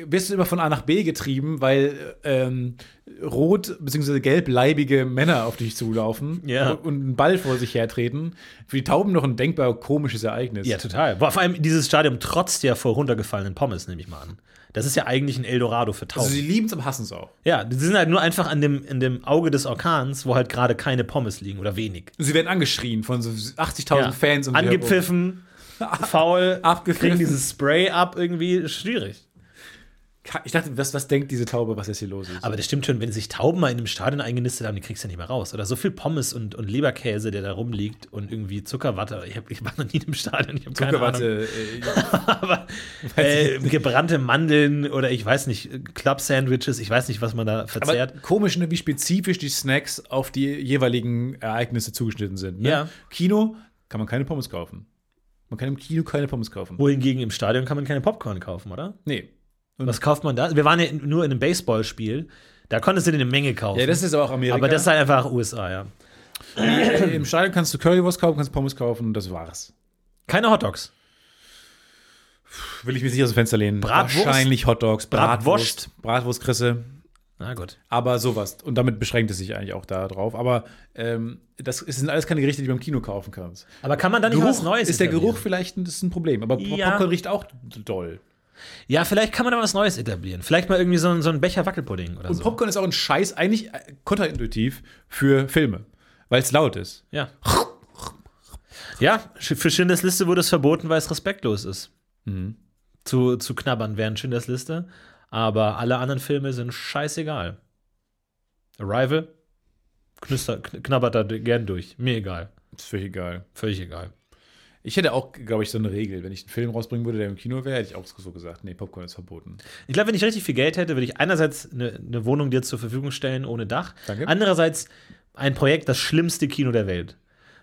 Speaker 2: wirst du immer von A nach B getrieben, weil ähm, rot bzw. gelbleibige Männer auf dich zulaufen
Speaker 3: Ja.
Speaker 2: und einen Ball vor sich hertreten. Für die Tauben noch ein denkbar komisches Ereignis.
Speaker 3: Ja, total. Vor allem dieses Stadion trotzt ja vor runtergefallenen Pommes, nehme ich mal an. Das ist ja eigentlich ein Eldorado für Tauben.
Speaker 2: Also sie lieben es, aber hassen es auch.
Speaker 3: ja, die sind halt nur einfach an dem, in dem Auge des Orkans, wo halt gerade keine Pommes liegen oder wenig.
Speaker 2: Sie werden angeschrien von so 80.000
Speaker 3: Ja.
Speaker 2: Fans. um sie.
Speaker 3: Angepfiffen, faul,
Speaker 2: Abgepfiffen.
Speaker 3: kriegen dieses Spray ab, irgendwie schwierig.
Speaker 2: Ich dachte, was, was denkt diese Taube, was jetzt hier los ist?
Speaker 3: Aber das stimmt schon, wenn sich Tauben mal in einem Stadion eingenistet haben, die kriegst du ja nicht mehr raus. Oder so viel Pommes und, und Leberkäse, der da rumliegt und irgendwie Zuckerwatte. Ich, hab, ich war noch nie im Stadion, ich habe keine Ahnung.
Speaker 2: Zuckerwatte. Äh,
Speaker 3: Aber äh, gebrannte Mandeln oder ich weiß nicht, Club-Sandwiches, ich weiß nicht, was man da
Speaker 2: aber
Speaker 3: verzehrt.
Speaker 2: komisch, ne, wie spezifisch die Snacks auf die jeweiligen Ereignisse zugeschnitten sind. Ne?
Speaker 3: Ja.
Speaker 2: Kino kann man keine Pommes kaufen. Man kann im Kino keine Pommes kaufen.
Speaker 3: Wohingegen im Stadion kann man keine Popcorn kaufen, oder?
Speaker 2: Nee.
Speaker 3: Was kauft man da? Wir waren ja nur in einem Baseballspiel. Da konntest du dir eine Menge kaufen.
Speaker 2: Ja, das ist aber auch Amerika.
Speaker 3: aber das ist halt einfach USA, ja.
Speaker 2: Äh, Im Stadion kannst du Currywurst kaufen, kannst Pommes kaufen und das war's.
Speaker 3: Keine Hotdogs.
Speaker 2: Will ich mir sicher aus dem Fenster lehnen.
Speaker 3: Bratwurst?
Speaker 2: Wahrscheinlich Hotdogs,
Speaker 3: Bratwurst?
Speaker 2: Bratwurst, Bratwurstkrisse,
Speaker 3: Na gut.
Speaker 2: aber sowas. Und damit beschränkt es sich eigentlich auch da drauf. Aber ähm, das sind alles keine Gerichte, die du im Kino kaufen kannst.
Speaker 3: Aber kann man da nicht was Neues
Speaker 2: ist der? Geruch vielleicht ein, das ist ein Problem. Aber
Speaker 3: Ja.
Speaker 2: Popcorn riecht auch doll.
Speaker 3: Ja, vielleicht kann man da was Neues etablieren. Vielleicht mal irgendwie so, ein- so ein Becher Wackelpudding oder
Speaker 2: Und
Speaker 3: so.
Speaker 2: Popcorn ist auch ein Scheiß, eigentlich äh, kontraintuitiv für Filme, weil es laut ist.
Speaker 3: Ja. Ja, für Schindlers Liste wurde es verboten, weil es respektlos ist.
Speaker 2: Mhm.
Speaker 3: Zu, zu knabbern während Schindlers Liste. Aber alle anderen Filme sind scheißegal. Arrival, knuster, kn- knabbert da gern durch. Mir egal.
Speaker 2: Ist völlig egal.
Speaker 3: Völlig egal.
Speaker 2: Ich hätte auch, glaube ich, so eine Regel. Wenn ich einen Film rausbringen würde, der im Kino wäre, hätte ich auch so gesagt, nee, Popcorn ist verboten.
Speaker 3: Ich glaube, wenn ich richtig viel Geld hätte, würde ich einerseits eine, eine Wohnung dir zur Verfügung stellen ohne Dach.
Speaker 2: Danke.
Speaker 3: Andererseits ein Projekt, das schlimmste Kino der Welt.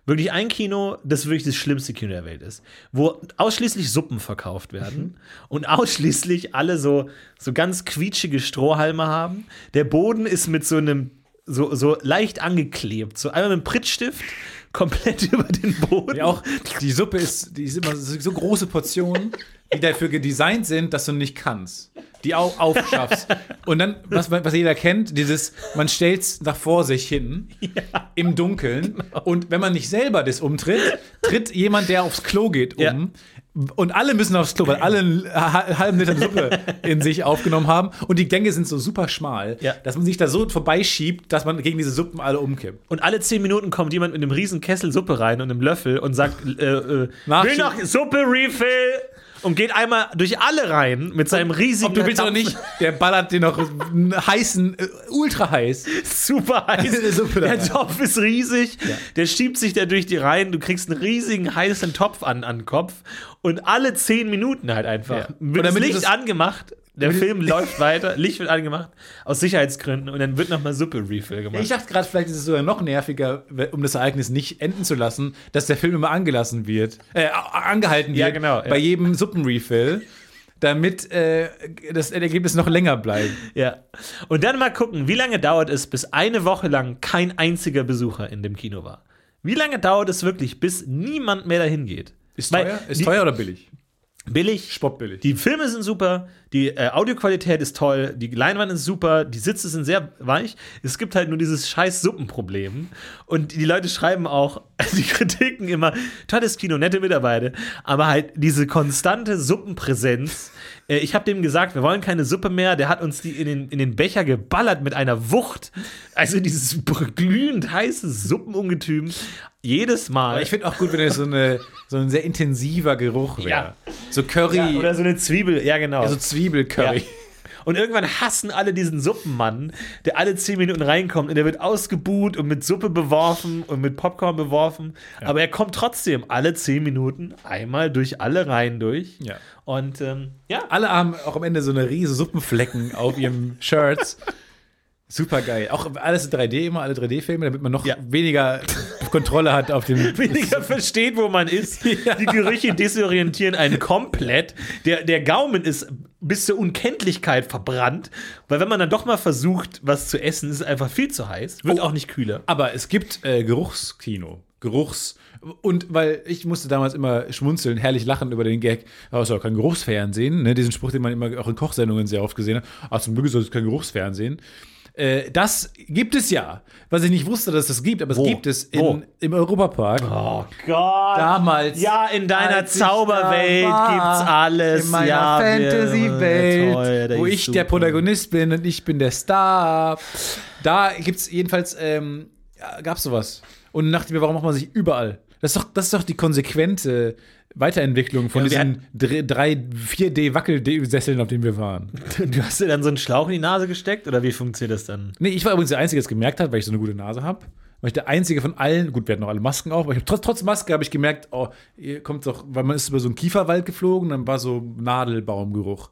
Speaker 3: Wirklich ein Kino, das wirklich das schlimmste Kino der Welt ist. Wo ausschließlich Suppen verkauft werden und ausschließlich alle so, so ganz quietschige Strohhalme haben. Der Boden ist mit so einem, so, so leicht angeklebt. So einmal mit einem Prittstift komplett über den Boden.
Speaker 2: Ja, auch die Suppe ist, die ist immer so, große Portionen, die dafür gedesignt sind, dass du nicht kannst. Die auch aufschaffst. Und dann, was, was jeder kennt, dieses, man stellt es nach vor sich hin, im Dunkeln. Und wenn man nicht selber das umtritt, tritt jemand, der aufs Klo geht, um.
Speaker 3: Ja.
Speaker 2: Und alle müssen aufs Klo, weil alle einen ha- halben Liter Suppe in sich aufgenommen haben. Und die Gänge sind so super schmal,
Speaker 3: Ja.
Speaker 2: dass man sich da so vorbeischiebt, dass man gegen diese Suppen alle umkippt.
Speaker 3: Und alle zehn Minuten kommt jemand mit einem riesen Kessel Suppe rein und einem Löffel und sagt, äh, äh,
Speaker 2: Nachschub.
Speaker 3: will noch Suppe Refill und geht einmal durch alle rein mit seinem riesigen
Speaker 2: Ob du willst oder nicht, der ballert dir noch einen heißen, äh, ultra heiß.
Speaker 3: super heiß. Der. Topf ist riesig. Der schiebt sich da durch die Reihen. Du kriegst einen riesigen heißen Topf an, an den Kopf. Und alle zehn Minuten halt einfach.
Speaker 2: Ja.
Speaker 3: Wird
Speaker 2: Und
Speaker 3: das Licht angemacht. Der Film läuft weiter. Licht wird angemacht. Aus Sicherheitsgründen. Und dann wird nochmal Suppe-Refill gemacht.
Speaker 2: Ich dachte gerade, vielleicht ist es sogar noch nerviger, um das Ereignis nicht enden zu lassen, dass der Film immer angelassen wird, äh, angehalten wird
Speaker 3: Ja, genau, ja.
Speaker 2: bei jedem Suppenrefill, damit äh, das Ergebnis noch länger bleibt.
Speaker 3: Ja. Und dann mal gucken, wie lange dauert es, bis eine Woche lang kein einziger Besucher in dem Kino war. Wie lange dauert es wirklich, bis niemand mehr dahin geht?
Speaker 2: Ist
Speaker 3: Weil
Speaker 2: teuer? Ist
Speaker 3: die-
Speaker 2: teuer oder billig?
Speaker 3: Billig.
Speaker 2: Spottbillig.
Speaker 3: Die Filme sind super, die äh, Audioqualität ist toll, die Leinwand ist super, die Sitze sind sehr weich. Es gibt halt nur dieses scheiß Suppenproblem. Und die Leute schreiben auch die Kritiken immer, tolles Kino, nette Mitarbeiter, aber halt diese konstante Suppenpräsenz. Äh, ich habe dem gesagt, wir wollen keine Suppe mehr. Der hat uns die in den, in den Becher geballert mit einer Wucht. Also dieses glühend heiße Suppenungetüm. Jedes Mal.
Speaker 2: Aber ich finde auch gut, wenn es so, eine, so ein sehr intensiver Geruch wäre.
Speaker 3: Ja.
Speaker 2: So Curry,
Speaker 3: ja, oder so eine Zwiebel, ja genau.
Speaker 2: ja, so Zwiebelcurry.
Speaker 3: Ja. Und irgendwann hassen alle diesen Suppenmann, der alle zehn Minuten reinkommt und der wird ausgebuht und mit Suppe beworfen und mit Popcorn beworfen. Aber er kommt trotzdem alle zehn Minuten einmal durch alle Reihen durch.
Speaker 2: Ja.
Speaker 3: Und ähm, ja,
Speaker 2: Alle haben auch am Ende so eine riese Suppenflecken auf ihrem Shirts. Super geil. Auch alles 3D immer, alle 3D-Filme, damit man noch
Speaker 3: Ja.
Speaker 2: weniger Kontrolle hat auf dem.
Speaker 3: weniger versteht, wo man ist. Die Gerüche desorientieren einen komplett. Der, der Gaumen ist bis zur Unkenntlichkeit verbrannt, weil wenn man dann doch mal versucht, was zu essen, ist es einfach viel zu heiß. Wird
Speaker 2: Oh.
Speaker 3: auch nicht kühler.
Speaker 2: Aber es gibt äh, Geruchskino. Geruchs. Und weil ich musste damals immer schmunzeln, herrlich lachen über den Gag, aber es ist auch kein Geruchsfernsehen, ne? diesen Spruch, den man immer auch in Kochsendungen sehr oft gesehen hat. Ah, zum Glück ist es kein Geruchsfernsehen. Äh, das gibt es ja. Was ich nicht wusste, dass es das gibt, aber es
Speaker 3: Wo?
Speaker 2: gibt es
Speaker 3: Wo?
Speaker 2: in, im Europapark.
Speaker 3: Oh Gott.
Speaker 2: Damals.
Speaker 3: Ja, in deiner Zauberwelt
Speaker 2: war,
Speaker 3: gibt's alles.
Speaker 2: In meiner
Speaker 3: ja,
Speaker 2: Fantasy-Welt,
Speaker 3: der
Speaker 2: wo ich der
Speaker 3: super.
Speaker 2: Protagonist bin und ich bin der Star. Da gibt's jedenfalls, ähm, ja, gab's sowas. Und dachte mir, warum macht man sich überall? Das ist doch, das ist doch die konsequente Weiterentwicklung von
Speaker 3: Ja,
Speaker 2: diesen dr- drei 4D-Wackelsesseln, auf denen wir waren.
Speaker 3: Du hast dir dann so einen Schlauch in die Nase gesteckt oder wie funktioniert das dann?
Speaker 2: Nee, ich war übrigens der Einzige, der es gemerkt hat, weil ich so eine gute Nase habe. Weil ich der Einzige von allen, gut, wir hatten noch alle Masken auf, aber hab, trotz, trotz Maske habe ich gemerkt, oh, ihr kommt doch, weil man ist über so einen Kieferwald geflogen, dann war so Nadelbaumgeruch.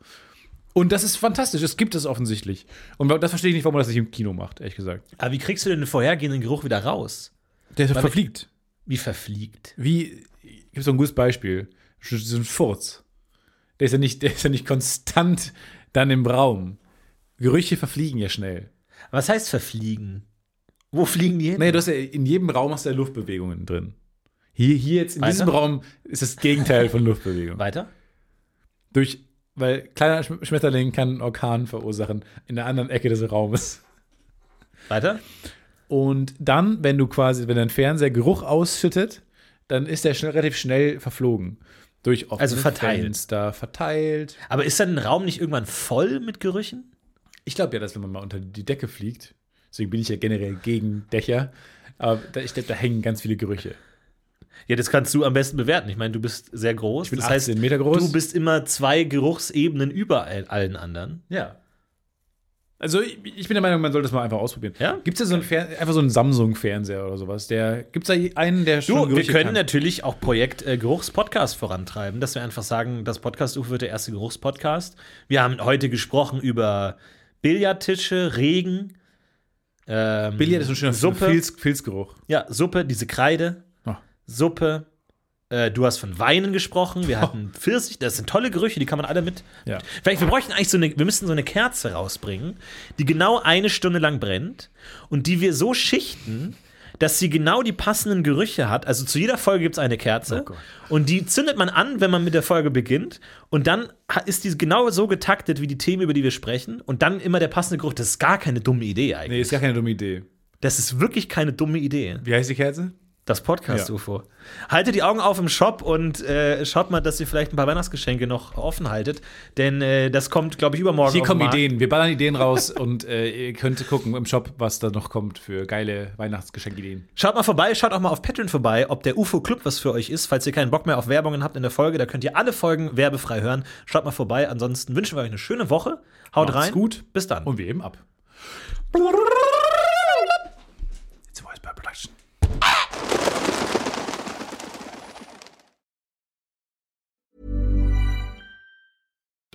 Speaker 2: Und das ist fantastisch, es gibt es offensichtlich. Und das verstehe ich nicht, warum man das nicht im Kino macht, ehrlich gesagt.
Speaker 3: Aber wie kriegst du denn den vorhergehenden Geruch wieder raus?
Speaker 2: Der
Speaker 3: Weil-
Speaker 2: verfliegt.
Speaker 3: Wie verfliegt.
Speaker 2: Wie, gibt so ein gutes Beispiel. So ein Furz. Der ist ja nicht, der ist ja nicht konstant dann im Raum. Gerüche verfliegen ja schnell.
Speaker 3: Was heißt verfliegen? Wo fliegen die hin?
Speaker 2: Nee, du hast ja in jedem Raum hast du ja Luftbewegungen drin. Hier, hier jetzt in
Speaker 3: Weiter?
Speaker 2: diesem Raum ist das Gegenteil von Luftbewegung.
Speaker 3: Weiter?
Speaker 2: Durch, weil kleiner Schm- Schmetterling kann einen Orkan verursachen in der anderen Ecke des Raumes.
Speaker 3: Weiter?
Speaker 2: Und dann, wenn du quasi, wenn dein Fernseher Geruch ausschüttet, dann ist der schnell, relativ schnell verflogen. Durch offene
Speaker 3: Also verteilt.
Speaker 2: Fenster, verteilt.
Speaker 3: Aber ist dann ein Raum nicht irgendwann voll mit Gerüchen?
Speaker 2: Ich glaube ja, dass wenn man mal unter die Decke fliegt, deswegen bin ich ja generell gegen Dächer, aber da, ich glaube, da hängen ganz viele Gerüche.
Speaker 3: Ja, das kannst du am besten bewerten. Ich meine, du bist sehr groß.
Speaker 2: Ich bin
Speaker 3: das
Speaker 2: 18
Speaker 3: heißt,
Speaker 2: Meter groß.
Speaker 3: du bist immer zwei Geruchsebenen über all- allen anderen.
Speaker 2: Ja. Also ich, bin der Meinung, man sollte das mal einfach ausprobieren.
Speaker 3: Ja?
Speaker 2: Gibt es ja so einen Fer einfach so einen Samsung-Fernseher oder sowas? Der gibt es da einen, der schon
Speaker 3: Du, wir können
Speaker 2: kann?
Speaker 3: natürlich auch Projekt äh, Geruchspodcast vorantreiben, dass wir einfach sagen, das Podcast UFO wird der erste Geruchspodcast. Wir haben heute gesprochen über Billardtische, Regen, ähm,
Speaker 2: Billard ist ein schöner
Speaker 3: Suppe.
Speaker 2: Filzgeruch.
Speaker 3: Ja, Suppe, diese Kreide,
Speaker 2: Oh.
Speaker 3: Suppe. Äh, du hast von Weinen gesprochen. Wir hatten Pfirsich. Das sind tolle Gerüche, die kann man alle mit.
Speaker 2: Ja.
Speaker 3: Vielleicht, wir bräuchten eigentlich so eine, wir müssten so eine Kerze rausbringen, die genau eine Stunde lang brennt und die wir so schichten, dass sie genau die passenden Gerüche hat. Also zu jeder Folge gibt es eine Kerze
Speaker 2: Oh
Speaker 3: und die zündet man an, wenn man mit der Folge beginnt und dann ist die genau so getaktet wie die Themen, über die wir sprechen und dann immer der passende Geruch. Das ist gar keine dumme Idee eigentlich.
Speaker 2: Nee, ist gar keine dumme Idee.
Speaker 3: Das ist wirklich keine dumme Idee.
Speaker 2: Wie heißt die Kerze?
Speaker 3: Das Podcast
Speaker 2: Ja.
Speaker 3: Haltet die Augen auf im Shop und äh, schaut mal, dass ihr vielleicht ein paar Weihnachtsgeschenke noch offen haltet, denn äh, das kommt, glaube ich, übermorgen.
Speaker 2: Hier kommen. Ideen. Wir ballern Ideen raus und äh, ihr könnt gucken im Shop, was da noch kommt für geile Weihnachtsgeschenkideen.
Speaker 3: Schaut mal vorbei, schaut auch mal auf Patreon vorbei, ob der UFO Club was für euch ist. Falls ihr keinen Bock mehr auf Werbungen habt in der Folge, da könnt ihr alle Folgen werbefrei hören. Schaut mal vorbei. Ansonsten wünschen wir euch eine schöne Woche. Haut
Speaker 2: Macht's
Speaker 3: rein.
Speaker 2: gut.
Speaker 3: Bis dann.
Speaker 2: Und wir eben ab.